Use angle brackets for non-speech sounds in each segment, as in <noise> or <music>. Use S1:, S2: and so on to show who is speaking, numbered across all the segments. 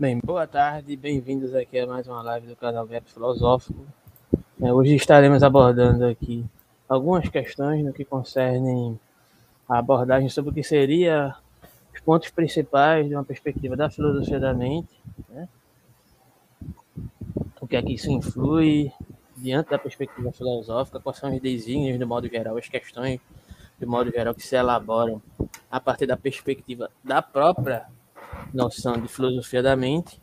S1: Bem, boa tarde, bem-vindos aqui a mais uma live do canal Gap Filosófico. É, hoje estaremos abordando aqui algumas questões no que concerne a abordagem sobre o que seria os pontos principais de uma perspectiva da filosofia da mente, né? o que é que isso influi diante da perspectiva filosófica, quais são os desígnios, de modo geral, as questões, de modo geral, que se elaboram a partir da perspectiva da própria noção de filosofia da mente,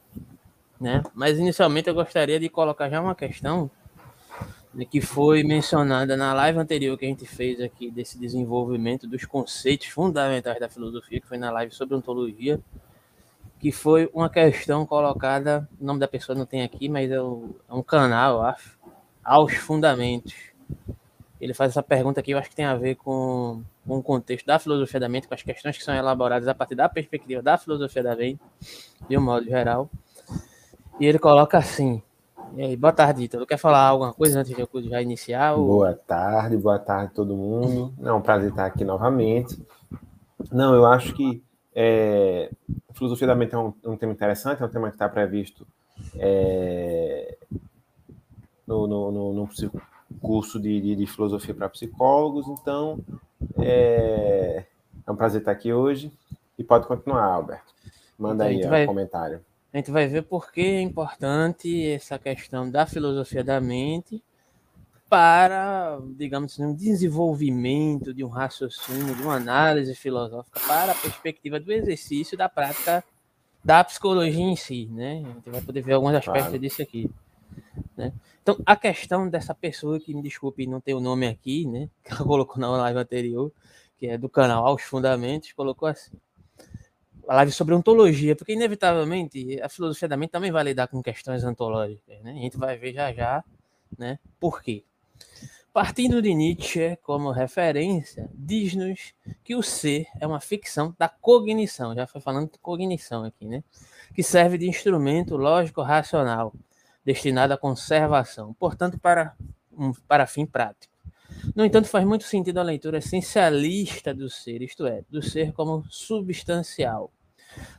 S1: né? Mas inicialmente eu gostaria de colocar já uma questão que foi mencionada na live anterior que a gente fez aqui desse desenvolvimento dos conceitos fundamentais da filosofia, que foi na live sobre ontologia, que foi uma questão colocada, o nome da pessoa não tem aqui, mas é, é um canal, eu acho, aos fundamentos. Ele faz essa pergunta aqui, eu acho que tem a ver com com o contexto da filosofia da mente, com as questões que são elaboradas a partir da perspectiva da filosofia da mente, de um modo geral. E ele coloca assim. E aí, boa tarde, Ítalo. Quer falar alguma coisa antes de eu já iniciar?
S2: Ou... Boa tarde, boa tarde todo mundo. É um prazer estar aqui novamente. Não, eu acho que é, filosofia da mente é um, um, tema interessante, é um tema que está previsto é, no, no, no, no, curso de, de, de filosofia para psicólogos, então é... é, um prazer estar aqui hoje. E pode continuar, Alberto. Manda então, aí vai... um comentário.
S1: A gente vai ver por que é importante essa questão da filosofia da mente para, digamos assim, um desenvolvimento de um raciocínio, de uma análise filosófica para a perspectiva do exercício da prática da psicologia em si, né? A gente vai poder ver alguns aspectos claro. disso aqui. Né? Então, a questão dessa pessoa, que me desculpe não ter o nome aqui, né? <laughs> Que ela colocou na live anterior, que é do canal Aos Fundamentos, colocou assim. A live sobre ontologia, porque inevitavelmente a filosofia da mente também vai lidar com questões ontológicas, né? A gente vai ver já já, né? Por quê? Partindo de Nietzsche como referência, diz-nos que o ser é uma ficção da cognição, já foi falando de cognição aqui, né? Que serve de instrumento lógico destinada à conservação, portanto, para, um, para fim prático. No entanto, faz muito sentido a leitura essencialista do ser, isto é, do ser como substancial.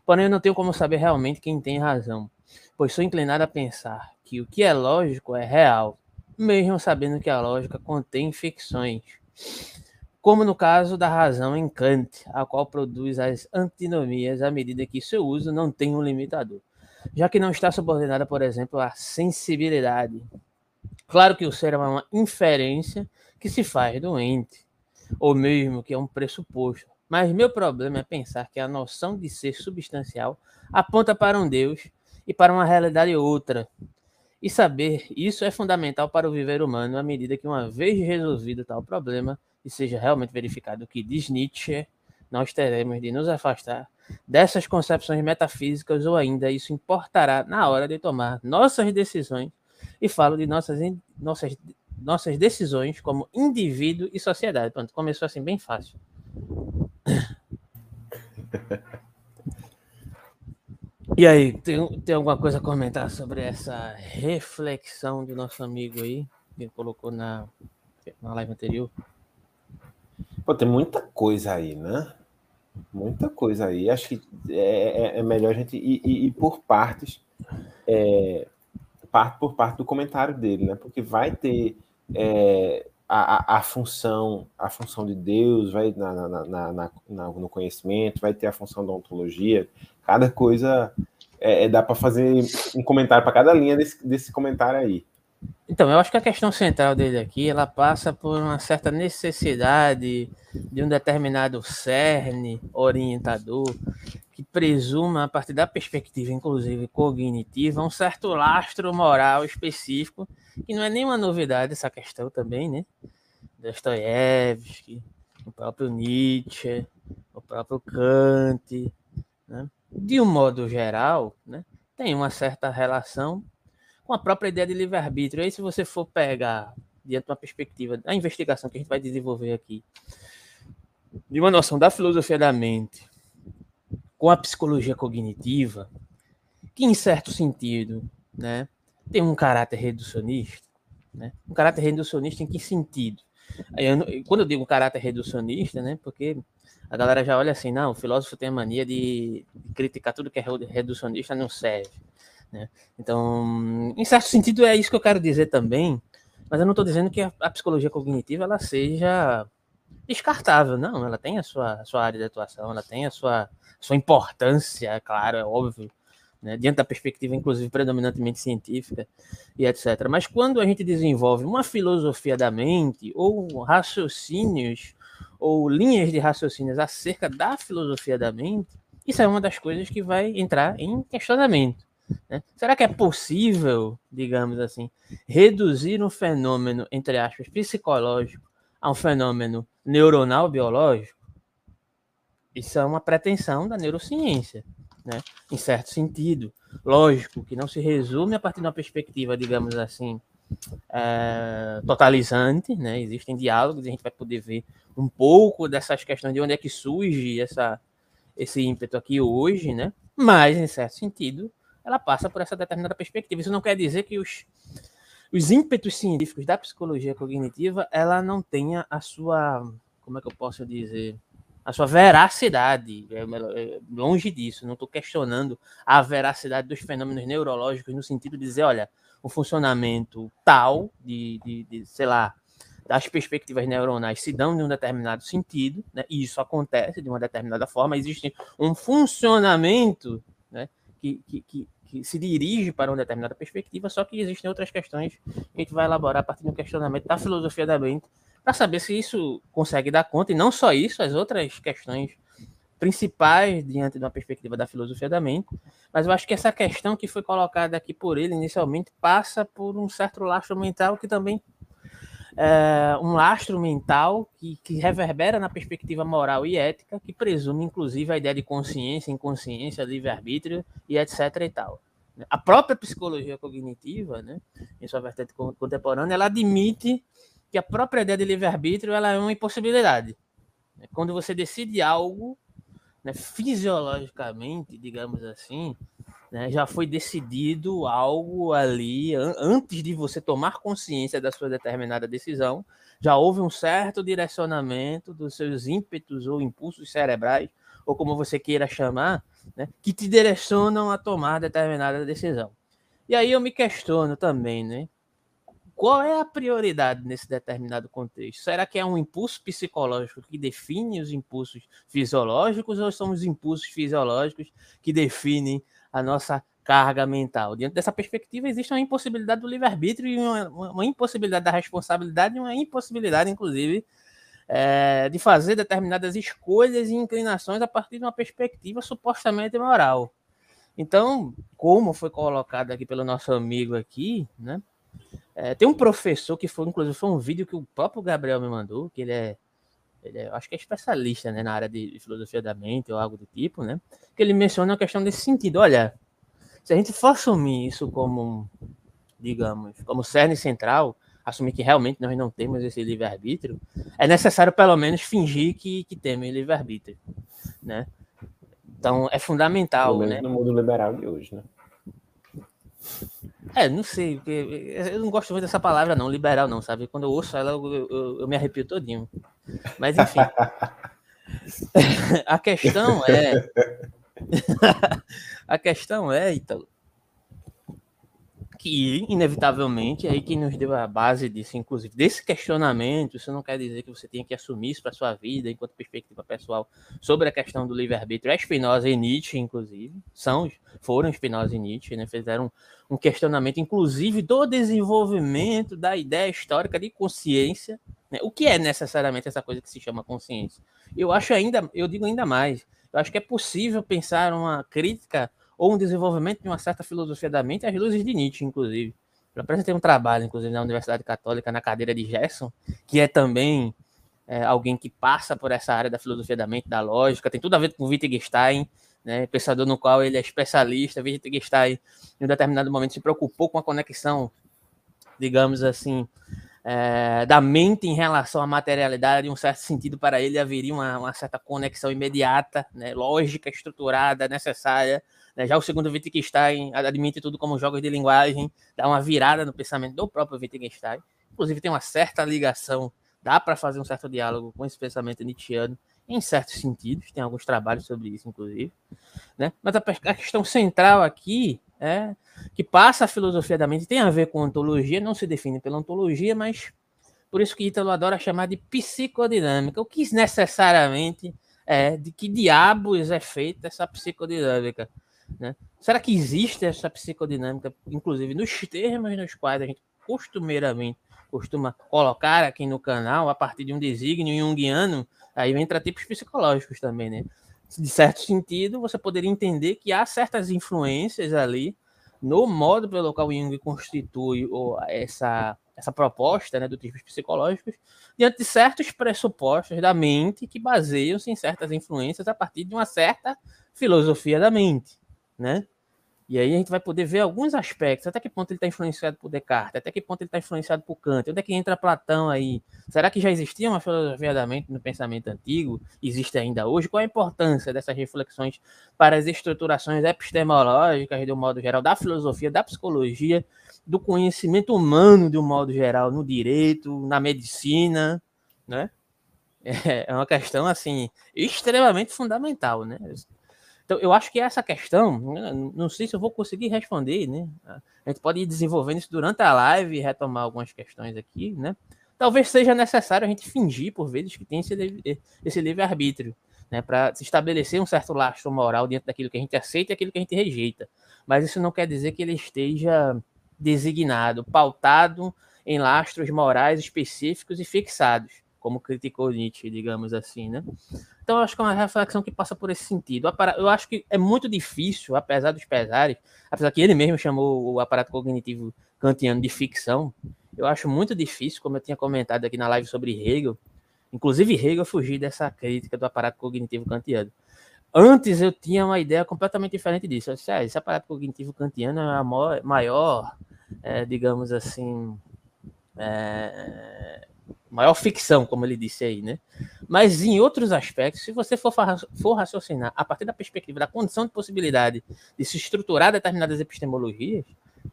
S1: Porém, eu não tenho como saber realmente quem tem razão, pois sou inclinado a pensar que o que é lógico é real, mesmo sabendo que a lógica contém ficções, como no caso da razão em Kant, a qual produz as antinomias à medida que seu uso não tem um limitador já que não está subordinada, por exemplo, à sensibilidade. Claro que o ser é uma inferência que se faz doente, ou mesmo que é um pressuposto. Mas meu problema é pensar que a noção de ser substancial aponta para um Deus e para uma realidade outra. E saber isso é fundamental para o viver humano à medida que, uma vez resolvido tal problema, e seja realmente verificado o que diz Nietzsche, nós teremos de nos afastar dessas concepções metafísicas ou ainda isso importará na hora de tomar nossas decisões e falo de nossas, nossas, nossas decisões como indivíduo e sociedade. Pronto, começou assim bem fácil. E aí, tem, tem alguma coisa a comentar sobre essa reflexão do nosso amigo aí, que colocou na, na live anterior?
S2: Pô, tem muita coisa aí, né? Muita coisa aí. Acho que é, é, é melhor a gente ir, ir, ir por partes, é, parte por parte do comentário dele, né? Porque vai ter é, a, a, função, a função de Deus, vai na, na, na, na, no conhecimento, vai ter a função da ontologia. Cada coisa é, é dá para fazer um comentário para cada linha desse, desse comentário aí.
S1: Então, eu acho que a questão central dele aqui, ela passa por uma certa necessidade de um determinado cerne orientador que presuma, a partir da perspectiva, inclusive cognitiva, um certo lastro moral específico, que não é nenhuma novidade essa questão também, né? Dostoiévski, o próprio Nietzsche, o próprio Kant, né? De um modo geral, né? Tem uma certa relação com a própria ideia de livre-arbítrio. Aí, se você for pegar, diante de uma perspectiva da investigação que a gente vai desenvolver aqui, de uma noção da filosofia da mente com a psicologia cognitiva, que em certo sentido, né, tem um caráter reducionista, né? Um caráter reducionista em que sentido? Eu, quando eu digo caráter reducionista, né? Porque a galera já olha assim, não, o filósofo tem a mania de criticar tudo que é reducionista, não serve. Né? Então, em certo sentido, é isso que eu quero dizer também, mas eu não estou dizendo que a, a, psicologia cognitiva ela seja descartável, não, ela tem a sua, a sua área de atuação, ela tem a sua, sua importância, é claro, é óbvio, né? diante da perspectiva, inclusive, predominantemente científica e etc. Mas quando a gente desenvolve uma filosofia da mente ou raciocínios ou linhas de raciocínios acerca da filosofia da mente, isso é uma das coisas que vai entrar em questionamento. Né? Será que é possível, digamos assim, reduzir um fenômeno, entre aspas, psicológico a um fenômeno neuronal biológico? Isso é uma pretensão da neurociência, né? em certo sentido. Lógico que não se resume a partir de uma perspectiva, digamos assim, é, totalizante, né? Existem diálogos, a gente vai poder ver um pouco dessas questões de onde é que surge essa, esse ímpeto aqui hoje, né? Mas, em certo sentido, ela passa por essa determinada perspectiva. Isso não quer dizer que os, os ímpetos científicos da psicologia cognitiva ela não tenha a sua, como é que eu posso dizer, a sua veracidade. É, é, longe disso, não estou questionando a veracidade dos fenômenos neurológicos no sentido de dizer, olha, o funcionamento tal de, de, de, sei lá, das perspectivas neuronais se dão de um determinado sentido, né? e isso acontece de uma determinada forma, existe um funcionamento né? que, que, que se dirige para uma determinada perspectiva, só que existem outras questões que a gente vai elaborar a partir do questionamento da filosofia da mente, para saber se isso consegue dar conta, e não só isso, as outras questões principais diante de uma perspectiva da filosofia da mente, mas eu acho que essa questão que foi colocada aqui por ele inicialmente passa por um certo lastro mental que também é um lastro mental que, que reverbera na perspectiva moral e ética, que presume inclusive a ideia de consciência, inconsciência, livre-arbítrio e etc e tal. A própria psicologia cognitiva, né, em sua vertente contemporânea, ela admite que a própria ideia de livre-arbítrio ela é uma impossibilidade. Quando você decide algo né, fisiologicamente, digamos assim, né, já foi decidido algo ali an antes de você tomar consciência da sua determinada decisão, já houve um certo direcionamento dos seus ímpetos ou impulsos cerebrais, ou como você queira chamar, né, que te direcionam a tomar determinada decisão. E aí eu me questiono também, né? qual é a prioridade nesse determinado contexto? Será que é um impulso psicológico que define os impulsos fisiológicos ou são os impulsos fisiológicos que definem a nossa carga mental? Diante dessa perspectiva, existe uma impossibilidade do livre-arbítrio e uma, uma, impossibilidade da responsabilidade e uma impossibilidade, inclusive, é, de fazer determinadas escolhas e inclinações a partir de uma perspectiva supostamente moral. Então, como foi colocado aqui pelo nosso amigo aqui, né? É, tem um professor que foi, inclusive, foi um vídeo que o próprio Gabriel me mandou, que ele é, ele é acho que é especialista né, na área de filosofia da mente ou algo do tipo, né? Que ele menciona a questão desse sentido. Olha, se a gente for assumir isso como, digamos, como cerne central, assumir que realmente nós não temos esse livre-arbítrio, é necessário pelo menos fingir que, que temos livre-arbítrio, né? Então é fundamental, né?
S2: No mundo liberal de hoje, né?
S1: É, não sei, eu não gosto muito dessa palavra, não, liberal, não, sabe? Quando eu ouço ela, eu, eu, eu me arrepio todinho. Mas, enfim. <laughs> a questão é. <laughs> a questão é, então, que, inevitavelmente, é aí que nos deu a base disso, inclusive, desse questionamento, isso não quer dizer que você tenha que assumir isso para sua vida, enquanto perspectiva pessoal, sobre a questão do livre-arbítrio. É Spinoza e Nietzsche, inclusive, são, foram Spinoza e Nietzsche, né, fizeram um questionamento, inclusive, do desenvolvimento da ideia histórica de consciência, né, o que é necessariamente essa coisa que se chama consciência. Eu acho ainda, eu digo ainda mais, eu acho que é possível pensar uma crítica ou um desenvolvimento de uma certa filosofia da mente às luzes de Nietzsche, inclusive. Eu apresentei um trabalho, inclusive, na Universidade Católica, na cadeira de Gerson, que é também é, alguém que passa por essa área da filosofia da mente, da lógica, tem tudo a ver com Wittgenstein, né, pensador no qual ele é especialista. Wittgenstein, em um determinado momento, se preocupou com a conexão, digamos assim, é, da mente em relação à materialidade, em um certo sentido, para ele haveria uma, uma certa conexão imediata, né, lógica, estruturada, necessária né? Já o segundo Wittgenstein admite tudo como jogos de linguagem, dá uma virada no pensamento do próprio Wittgenstein. Inclusive tem uma certa ligação Dá para fazer um certo diálogo com esse pensamento nietzschiano em certos sentidos, tem alguns trabalhos sobre isso, inclusive. Né? Mas a, a questão central aqui é que passa a filosofia da mente, tem a ver com ontologia, não se define pela ontologia, mas por isso que Ítalo adora chamar de psicodinâmica, o que necessariamente é de que diabos é feita essa psicodinâmica. Né? Será que existe essa psicodinâmica, inclusive nos termos nos quais a gente costumeiramente costuma colocar aqui no canal, a partir de um desígnio junguiano, aí entra tipos psicológicos também, né? De certo sentido, você poderia entender que há certas influências ali no modo pelo qual Jung constitui essa, essa proposta né, dos tipos psicológicos, diante de certos pressupostos da mente que baseiam-se em certas influências a partir de uma certa filosofia da mente, né? E aí a gente vai poder ver alguns aspectos, até que ponto ele está influenciado por Descartes, até que ponto ele está influenciado por Kant, onde é que entra Platão aí? Será que já existia uma filosofia da mente no pensamento antigo? Existe ainda hoje? Qual a importância dessas reflexões para as estruturações epistemológicas, de um modo geral, da filosofia, da psicologia, do conhecimento humano, de um modo geral, no direito, na medicina, né? <laughs> É uma questão, assim, extremamente fundamental, né? Então, eu acho que essa questão, né, não sei se eu vou conseguir responder, né? A gente pode ir desenvolvendo isso durante a live e retomar algumas questões aqui, né? Talvez seja necessário a gente fingir, por vezes, que tem esse, esse livre-arbítrio, né? Para se estabelecer um certo lastro moral dentro daquilo que a gente aceita e aquilo que a gente rejeita. Mas isso não quer dizer que ele esteja designado, pautado em lastros morais específicos e fixados, como criticou Nietzsche, digamos assim, né? Então, eu acho que é uma reflexão que passa por esse sentido. Eu acho que é muito difícil, apesar dos pesares, apesar que ele mesmo chamou o aparato cognitivo kantiano de ficção, eu acho muito difícil, como eu tinha comentado aqui na live sobre Hegel, inclusive Hegel fugir dessa crítica do aparato cognitivo kantiano. Antes eu tinha uma ideia completamente diferente disso. Eu disse, ah, esse aparato cognitivo kantiano é a maior, maior é, digamos assim, é, maior ficção, como ele disse aí, né? Mas em outros aspectos, se você for, for raciocinar a partir da perspectiva da condição de possibilidade de se estruturar determinadas epistemologias,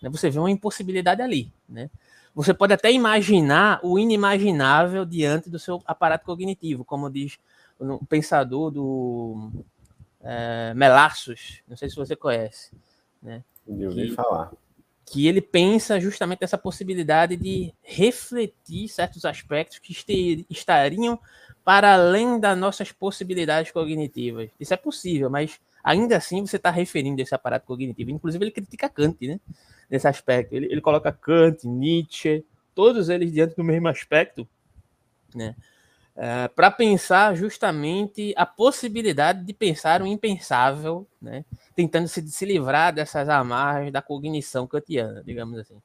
S1: né, você vê uma impossibilidade ali, né? Você pode até imaginar o inimaginável diante do seu aparato cognitivo, como diz o pensador do é, não sei se você conhece, né?
S2: Eu ouvi falar
S1: que ele pensa justamente nessa possibilidade de refletir certos aspectos que estariam para além das nossas possibilidades cognitivas. Isso é possível, mas ainda assim você está referindo esse aparato cognitivo. Inclusive, ele critica Kant, né? Nesse aspecto. Ele, ele coloca Kant, Nietzsche, todos eles diante do mesmo aspecto, né? Uh, para pensar justamente a possibilidade de pensar o impensável, né? tentando se, se livrar dessas amarras da cognição kantiana, digamos assim.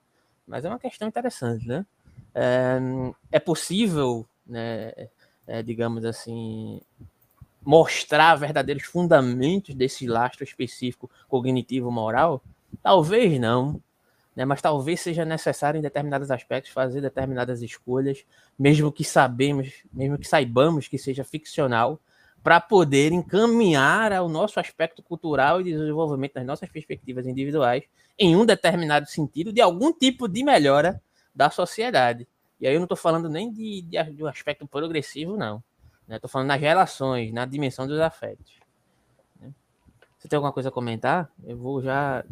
S1: Mas é uma questão interessante, né? É, é possível, né, é, digamos assim, mostrar verdadeiros fundamentos desse lastro específico cognitivo-moral? Talvez não, né? mas talvez seja necessário em determinados aspectos fazer determinadas escolhas, mesmo que sabemos, mesmo que saibamos que seja ficcional, para poder encaminhar o nosso aspecto cultural e desenvolvimento das nossas perspectivas individuais em um determinado sentido de algum tipo de melhora da sociedade. E aí eu não estou falando nem de, de, de, um aspecto progressivo, não. Estou né? falando nas relações, na dimensão dos afetos. Né? Você tem alguma coisa a comentar? Eu vou já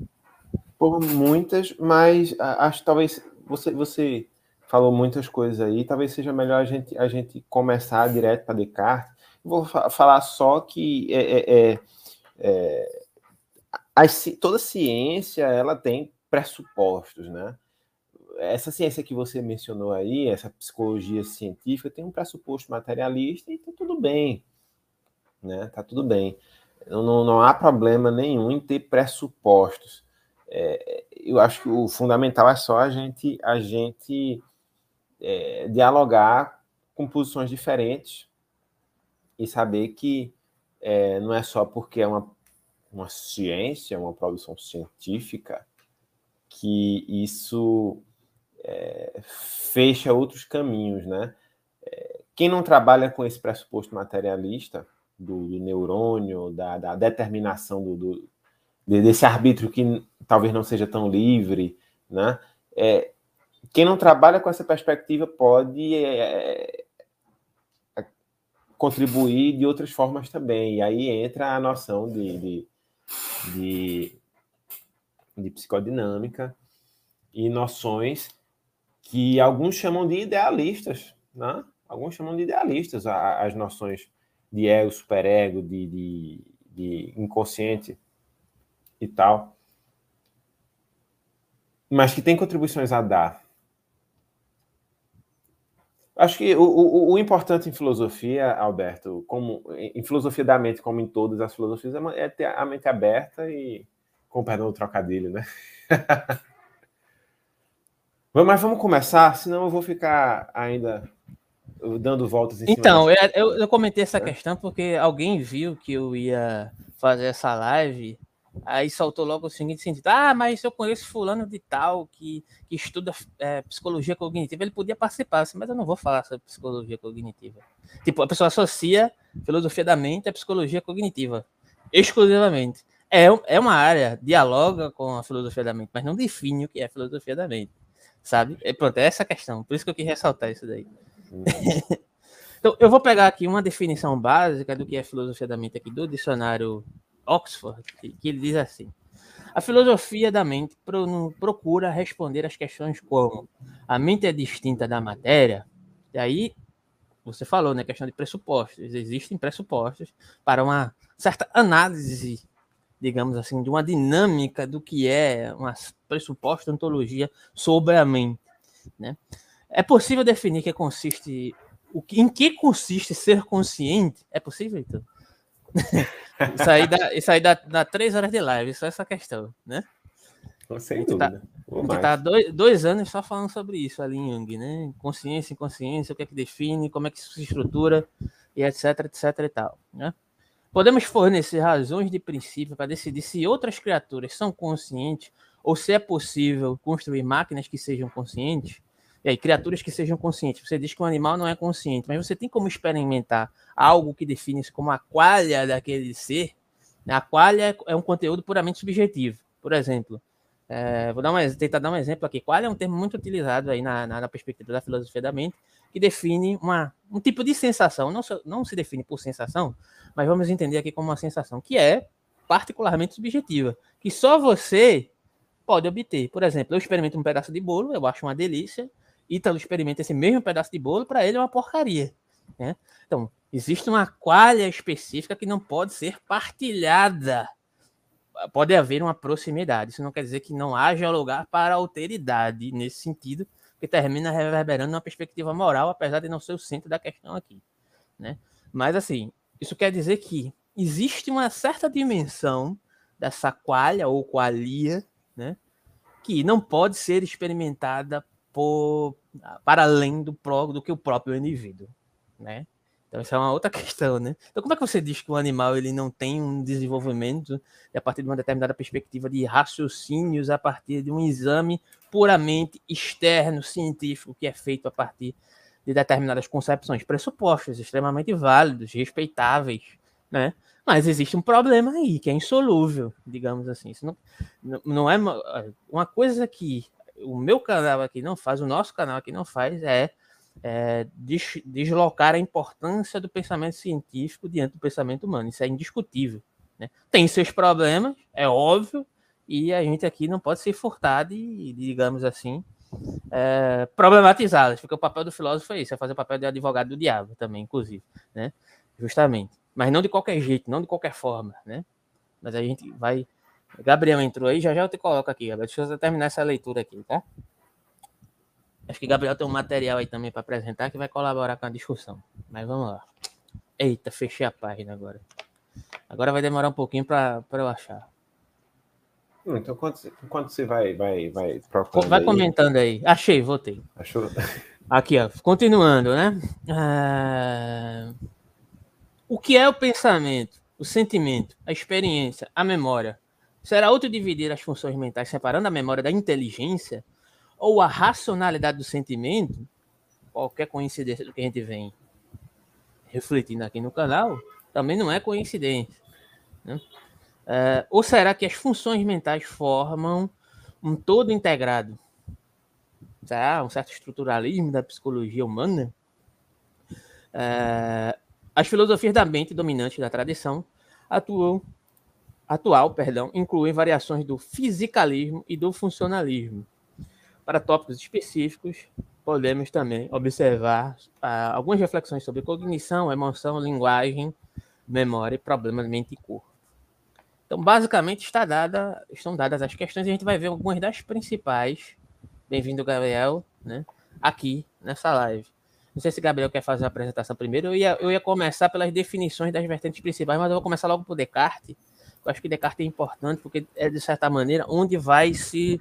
S2: por muitas, mas acho que talvez você, você falou muitas coisas aí, talvez seja melhor a gente, a gente começar direto para Descartes. Vou fa falar só que é, é, é, é toda ciência ela tem pressupostos, né? Essa ciência que você mencionou aí, essa psicologia científica, tem um pressuposto materialista e tá tudo bem, né? Tá tudo bem. Não, não há problema nenhum em ter pressupostos é, eu acho que o fundamental é só a gente, a gente é, dialogar com posições diferentes e saber que é, não é só porque é uma, uma ciência, uma produção científica, que isso é, fecha outros caminhos, né? É, quem não trabalha com esse pressuposto materialista do, do neurônio, da, da determinação do, do, desse arbítrio que talvez não seja tão livre, né? É, quem não trabalha com essa perspectiva pode é, contribuir de outras formas também. E aí entra a noção de, de, de, de psicodinâmica e noções que alguns chamam de idealistas, né? Alguns chamam de idealistas as noções de ego, superego, de, de, de inconsciente e tal, mas que tem contribuições a dar. Acho que o, o, o, importante em filosofia, Alberto, como em filosofia da mente, como em todas as filosofias, é, é ter a mente aberta e, com perdão do trocadilho, né? <laughs> Mas vamos começar, senão eu vou ficar ainda dando voltas
S1: em Então, eu, eu, eu, comentei essa é. questão porque alguém viu que eu ia fazer essa live, aí soltou logo o seguinte sentido: ah, mas eu conheço fulano de tal que, que estuda é, psicologia cognitiva, ele podia participar, mas eu não vou falar sobre psicologia cognitiva. Tipo, a pessoa associa filosofia da mente à psicologia cognitiva, exclusivamente. É, é uma área, dialoga com a filosofia da mente, mas não define o que é filosofia da mente sabe? É, pronto, é essa a questão. Por isso que eu quis ressaltar isso daí. <laughs> Então, eu vou pegar aqui uma definição básica do que é filosofia da mente aqui do dicionário Oxford, que ele diz assim: a filosofia da mente procura responder às questões como a mente é distinta da matéria, e aí você falou, né, questão de pressupostos. Existem pressupostos para uma certa análise digamos assim, de uma dinâmica do que é uma pressuposta ontologia sobre a mente. Né? É possível definir que consiste o que, em que consiste ser consciente? É possível, então? <laughs> isso aí dá, isso aí dá, dá três horas de live, só essa questão, né?
S2: Sem tá dúvida.
S1: Tá, a gente tá dois, dois anos só falando sobre isso ali em Jung, né? Consciência, inconsciência, o que é que define, como é que isso se estrutura, e etc, etc e tal, né? Podemos fornecer razões de princípio para decidir se outras criaturas são conscientes ou se é possível construir máquinas que sejam conscientes. Criaturas que sejam conscientes. Você diz que um animal não é consciente, mas você tem como experimentar algo que define-se como a qualha daquele ser. A qualha é um conteúdo puramente subjetivo. Por exemplo, é, vou dar um, tentar dar um exemplo aqui. Qual é um termo muito utilizado aí na, na, na, perspectiva da filosofia da mente, que define uma, um tipo de sensação. Não, não se define por sensação, mas vamos entender aqui como uma sensação que é particularmente subjetiva, que só você pode obter. Por exemplo, eu experimento um pedaço de bolo, eu acho uma delícia, Ítalo experimenta esse mesmo pedaço de bolo, para ele é uma porcaria. Né? Então, existe uma qualha específica que não pode ser partilhada pode haver uma proximidade. Isso não quer dizer que não haja lugar para alteridade nesse sentido, que termina reverberando uma perspectiva moral, apesar de não ser o centro da questão aqui, né? Mas assim, isso quer dizer que existe uma certa dimensão dessa qualha ou qualia, né? Que não pode ser experimentada por, para além do, do que o próprio indivíduo, né? Então, isso é uma outra <laughs> questão, né? Então, como é que você diz que o animal ele não tem um desenvolvimento a partir de uma determinada perspectiva de raciocínios, a partir de um exame puramente externo, científico, que é feito a partir de determinadas concepções, pressupostos extremamente válidos, respeitáveis, né? Mas existe um problema aí, que é insolúvel, digamos assim. Isso não, não é uma coisa que o meu canal aqui não faz, o nosso canal aqui não faz, é é, des, deslocar a importância do pensamento científico diante do pensamento humano. Isso é indiscutível. Né? Tem seus problemas, é óbvio, e a gente aqui não pode ser furtado e, digamos assim, é, problematizá-las, porque o papel do filósofo é isso, é fazer o papel de advogado do diabo também, inclusive, né? Justamente. Mas não de qualquer jeito, não de qualquer forma, né? Mas a gente vai. Gabriel entrou aí, já já eu te coloco aqui, Gabriel. Deixa eu terminar essa leitura aqui, tá? Acho que Gabriel tem um material aí também para apresentar que vai colaborar com a discussão. Mas vamos lá. Eita, fechei a página agora. Agora vai demorar um pouquinho para eu achar.
S2: Hum, então, enquanto, enquanto você vai, vai, vai
S1: Vai comentando aí. Achei, voltei.
S2: Achou?
S1: Aqui, ó. Continuando, né? Ah... O que é o pensamento, o sentimento, a experiência, a memória? Será útil dividir as funções mentais separando a memória da inteligência? ou a racionalidade do sentimento, qualquer coincidência do que a gente vem refletindo aqui no canal, também não é coincidência. Né? É, ou será que as funções mentais formam um todo integrado? Será um certo estruturalismo da psicologia humana? É, As filosofias da mente dominante da tradição atuam, atual perdão, incluem variações do fisicalismo e do funcionalismo. Para tópicos específicos, podemos também observar ah, algumas reflexões sobre cognição, emoção, linguagem, memória problemas mente e corpo. Então, basicamente, está dada, estão dadas as questões e a gente vai ver algumas das principais. Bem-vindo, Gabriel, né? aqui nessa live. Não sei se Gabriel quer fazer a apresentação primeiro. Eu ia, eu ia começar pelas definições das vertentes principais, mas eu vou começar logo por Descartes. Eu acho que Descartes é importante porque é, de certa maneira, onde vai se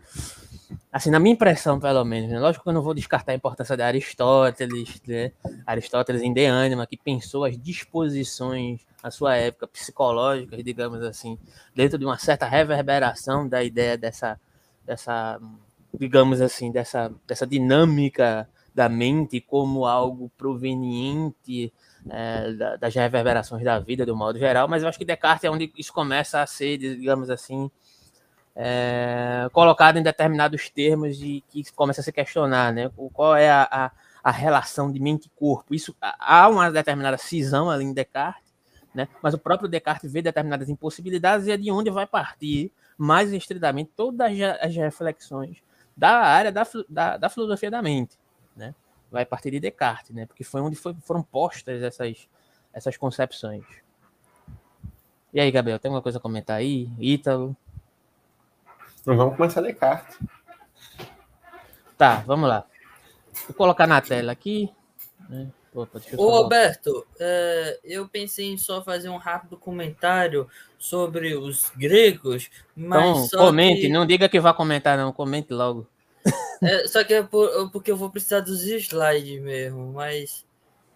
S1: assim, na minha impressão, pelo menos, né? lógico que eu não vou descartar a importância de Aristóteles, né? Aristóteles em De Anima, que pensou as disposições, na sua época, psicológicas, digamos assim, dentro de uma certa reverberação da ideia dessa, dessa digamos assim, dessa, dessa dinâmica da mente como algo proveniente é, das reverberações da vida, do modo geral, mas eu acho que Descartes é onde isso começa a ser, digamos assim, é, colocado em determinados termos e que começa a se questionar, né? Qual é a, a, a relação de mente e corpo? Isso há uma determinada cisão ali em Descartes, né? Mas o próprio Descartes vê determinadas impossibilidades e é de onde vai partir mais estritamente todas as reflexões da área da, da, da filosofia da mente, né? Vai partir de Descartes, né? Porque foi onde foi, foram postas essas essas concepções. E aí, Gabriel, tem alguma coisa a comentar aí? Ítalo?
S2: Então vamos começar Descartes.
S1: Tá, vamos lá. Vou colocar na tela aqui.
S3: Né? Opa, Ô, Roberto, é, eu pensei em só fazer um rápido comentário sobre os gregos, mas.
S1: Então, comente, que... não diga que vai comentar, não, comente logo.
S3: É, só que é por, porque eu vou precisar dos slides mesmo, mas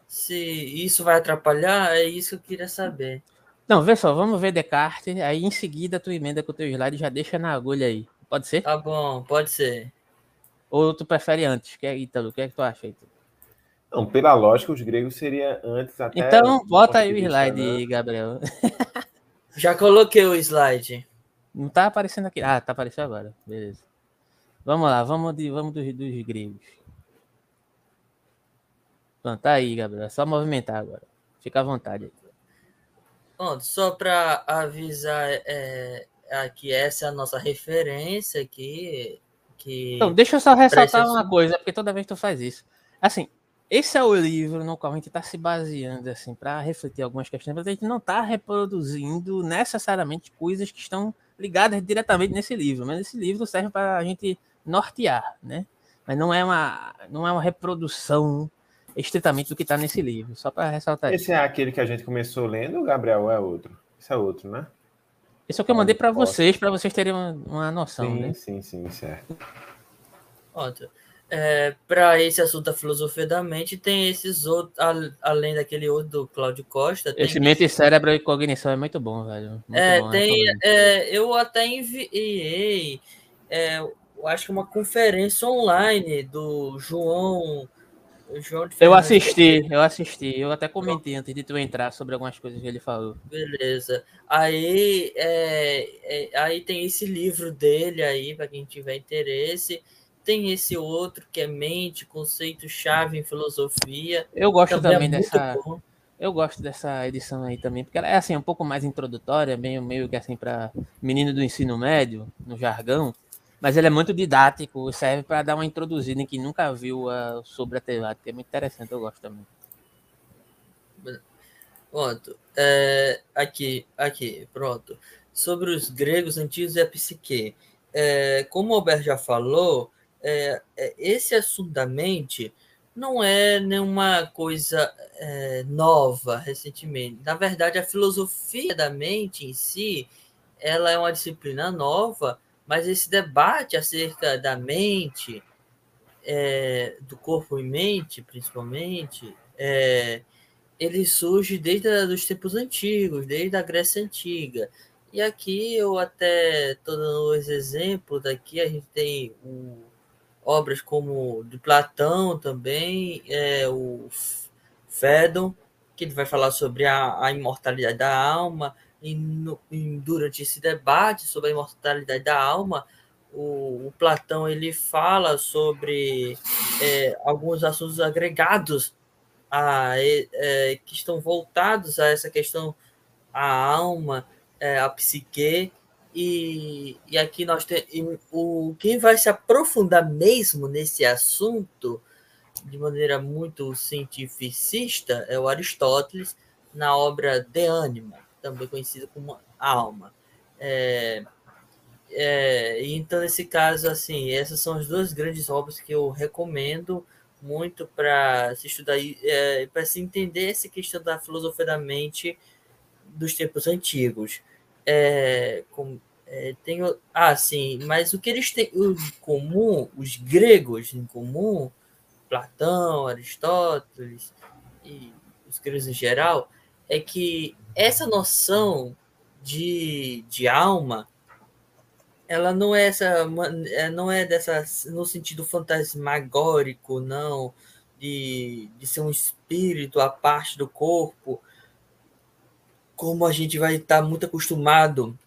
S3: se isso vai atrapalhar, é isso que eu queria saber.
S1: Não, vê só, vamos ver Descartes, aí em seguida tu emenda com o teu slide e já deixa na agulha aí. Pode ser?
S3: Tá bom, pode ser.
S1: Ou tu prefere antes? Que é Ítalo, o que é que tu acha, Ítalo?
S2: Não, pela lógica, os gregos seria antes até.
S1: Então, bota aí o slide, né? Gabriel. <laughs>
S3: Já coloquei o slide.
S1: Não tá aparecendo aqui. Ah, tá aparecendo agora. Beleza. Vamos lá, vamos, de, vamos dos, dos gregos. Pronto, tá aí, Gabriel. É só movimentar agora. Fica à vontade aí.
S3: Pronto, só para avisar é, é, que essa é a nossa referência aqui. Que
S1: então, deixa eu só ressaltar uma coisa, porque toda vez tu faz isso. Assim, esse é o livro no qual a gente está se baseando assim para refletir algumas questões, mas a gente não está reproduzindo necessariamente coisas que estão ligadas diretamente nesse livro, mas esse livro serve para a gente nortear, né? Mas não é uma não é uma reprodução estritamente do que está nesse livro, só para ressaltar
S2: Esse isso. é aquele que a gente começou lendo, Gabriel, ou é outro? Esse é outro, né?
S1: Esse é o que eu mandei para vocês, para vocês terem uma, uma noção,
S2: sim,
S1: né?
S2: Sim, sim, certo.
S3: Outro. É, para esse assunto da filosofia da mente, tem esses outros, além daquele outro do Cláudio Costa.
S1: Esse mente, cérebro e cognição é muito bom, velho. Muito
S3: é,
S1: bom,
S3: tem, é, eu até enviei, é, acho que uma conferência online do João
S1: eu assisti, eu assisti. Eu até comentei antes de tu entrar sobre algumas coisas que ele falou.
S3: Beleza. Aí, é, é, aí tem esse livro dele aí, para quem tiver interesse. Tem esse outro que é Mente, Conceito-Chave em Filosofia.
S1: Eu gosto também, também é dessa. Bom. Eu gosto dessa edição aí também, porque ela é assim, um pouco mais introdutória, meio, meio que assim, para menino do ensino médio, no jargão. Mas ele é muito didático, serve para dar uma introduzida em quem nunca viu uh, sobre a temática. É muito interessante, eu gosto também.
S3: Pronto. É, aqui, aqui, pronto. Sobre os gregos antigos e a psique. É, como o Albert já falou, é, é esse assunto da mente não é nenhuma coisa é, nova recentemente. Na verdade, a filosofia da mente em si, ela é uma disciplina nova, mas esse debate acerca da mente, é, do corpo e mente, principalmente, é, ele surge desde os tempos antigos, desde a Grécia Antiga. E aqui eu até estou dando os exemplos daqui, a gente tem o, obras como de Platão também, é, o Fédon, que ele vai falar sobre a, a imortalidade da alma, no, e durante esse debate sobre a imortalidade da alma, o, o Platão ele fala sobre é, alguns assuntos agregados a, é, que estão voltados a essa questão, a alma, é, a psique, e, e aqui nós temos o quem vai se aprofundar mesmo nesse assunto de maneira muito cientificista é o Aristóteles na obra De Anima, também conhecida como Alma. É, é, então, nesse caso, assim, essas são as duas grandes obras que eu recomendo muito para se estudar, é, para se entender essa questão da filosofia da mente dos tempos antigos. É, com, é, ah, sim, mas o que eles têm em comum, os gregos em comum, Platão, Aristóteles e os gregos em geral, é que essa noção de, de alma ela não é essa é, não é dessa no sentido fantasmagórico não de, de ser um espírito à parte do corpo como a gente vai estar muito acostumado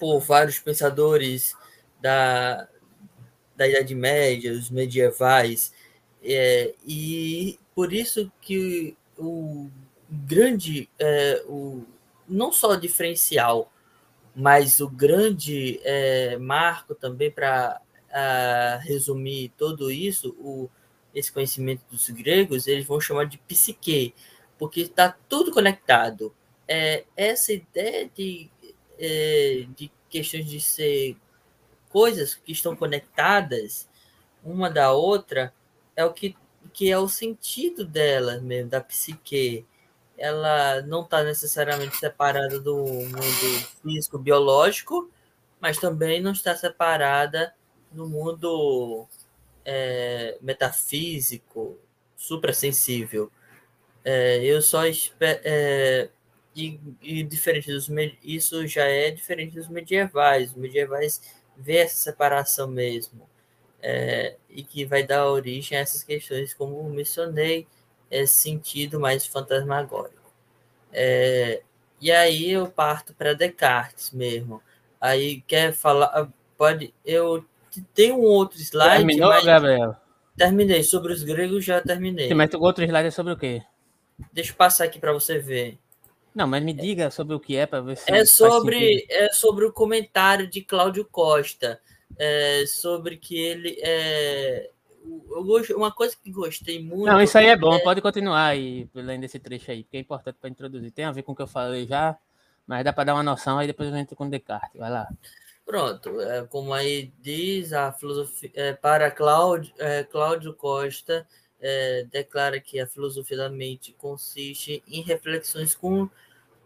S3: por vários pensadores da, da Idade Média, os medievais, é, e por isso que o grande, é, o, não só diferencial, mas o grande é, marco também para resumir tudo isso, o, esse conhecimento dos gregos, eles vão chamar de psique, porque está tudo conectado. É, essa ideia de, é, de questões de ser coisas que estão conectadas uma da outra é o que, que é o sentido dela mesmo, da psique ela não está necessariamente separada do mundo físico biológico, mas também não está separada no mundo é, metafísico, suprassensível. É, eu só espero, é, e, e, diferente dos isso já é diferente dos medievais. Os medievais vê essa separação mesmo é, e que vai dar origem a essas questões, como mencionei, é, sentido mais fantasmagórico. É, e aí eu parto para Descartes mesmo. Aí quer falar, ah, pode, eu tenho um outro slide.
S1: Terminou, mas... Gabriel?
S3: Terminei. Sobre os gregos já terminei.
S1: Sim, mas o outro slide é sobre o quê?
S3: Deixa eu passar aqui para você ver.
S1: Não, mas me diga sobre o que é para ver se.
S3: É sobre, é sobre o comentário de Cláudio Costa. É, sobre que ele é, eu gosto, uma coisa que gostei muito.
S1: Não, isso aí é bom, é... pode continuar aí, lendo esse trecho aí, porque é importante para introduzir. Tem a ver com o que eu falei já, mas dá para dar uma noção aí depois a gente com Descartes. Vai lá.
S3: Pronto, é, como aí diz a filosofia, é, para Cláudio, é, Cláudio Costa, é, declara que a filosofia da mente consiste em reflexões com,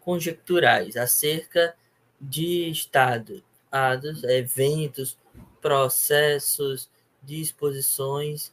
S3: conjecturais acerca de estados, eventos, processos, disposições,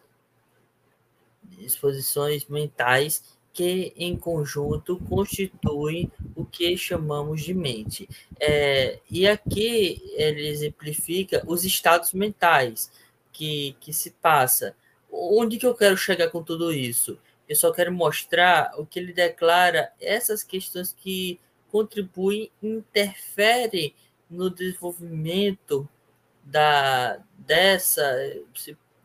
S3: disposições mentais que, em conjunto, constituem o que chamamos de mente. É, e aqui ele exemplifica os estados mentais que, que se passa. Onde que eu quero chegar com tudo isso? Eu só quero mostrar o que ele declara, essas questões que contribuem, interferem no desenvolvimento da dessa,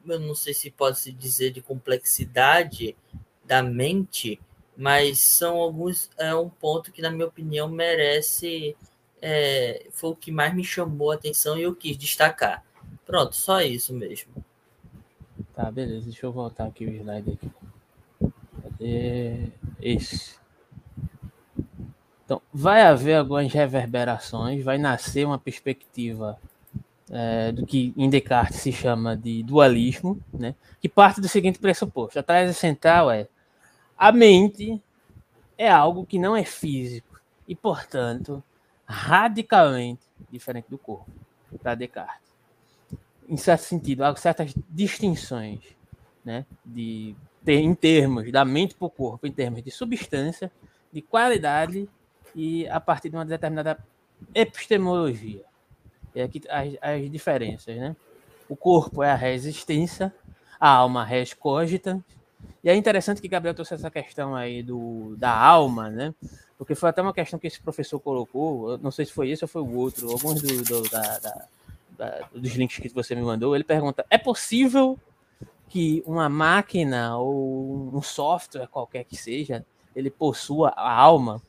S3: eu não sei se pode se dizer de complexidade da mente, mas são alguns é um ponto que na minha opinião merece é, foi o que mais me chamou a atenção e eu quis destacar. Pronto, só isso mesmo.
S1: Tá, beleza. Deixa eu voltar aqui o slide aqui. Cadê esse? Então, vai haver algumas reverberações, vai nascer uma perspectiva é, do que em Descartes se chama de dualismo, né, que parte do seguinte pressuposto: a tese central é a mente é algo que não é físico e, portanto, radicalmente diferente do corpo, para Descartes. Em certo sentido, há certas distinções né, de, em termos da mente para o corpo, em termos de substância, de qualidade e a partir de uma determinada epistemologia. É aqui as, as diferenças, né? O corpo é a resistência, a alma res cogita. E é interessante que Gabriel trouxe essa questão aí do, da alma, né? Porque foi até uma questão que esse professor colocou, não sei se foi esse ou foi o outro, alguns do, do da, da, da, dos links que você me mandou. Ele pergunta: é possível que uma máquina ou um software qualquer que seja, ele possua a alma.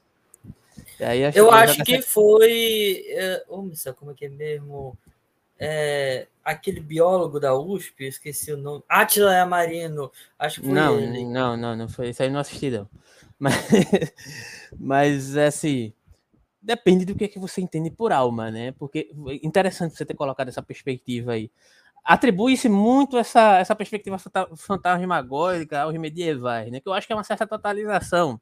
S3: Eu acho que foi. É, oh, como é que é mesmo? É, aquele biólogo da USP, esqueci o nome. Atila Amarino, acho que foi
S1: não,
S3: ele.
S1: Não, não, não foi. Isso aí não assisti, não. <laughs> Mas, mas assim, depende do que, é que você entende por alma, né? Porque interessante você ter colocado essa perspectiva aí. Atribui-se muito essa, essa perspectiva fantasmagórica aos medievais, né? Que eu acho que é uma certa totalização,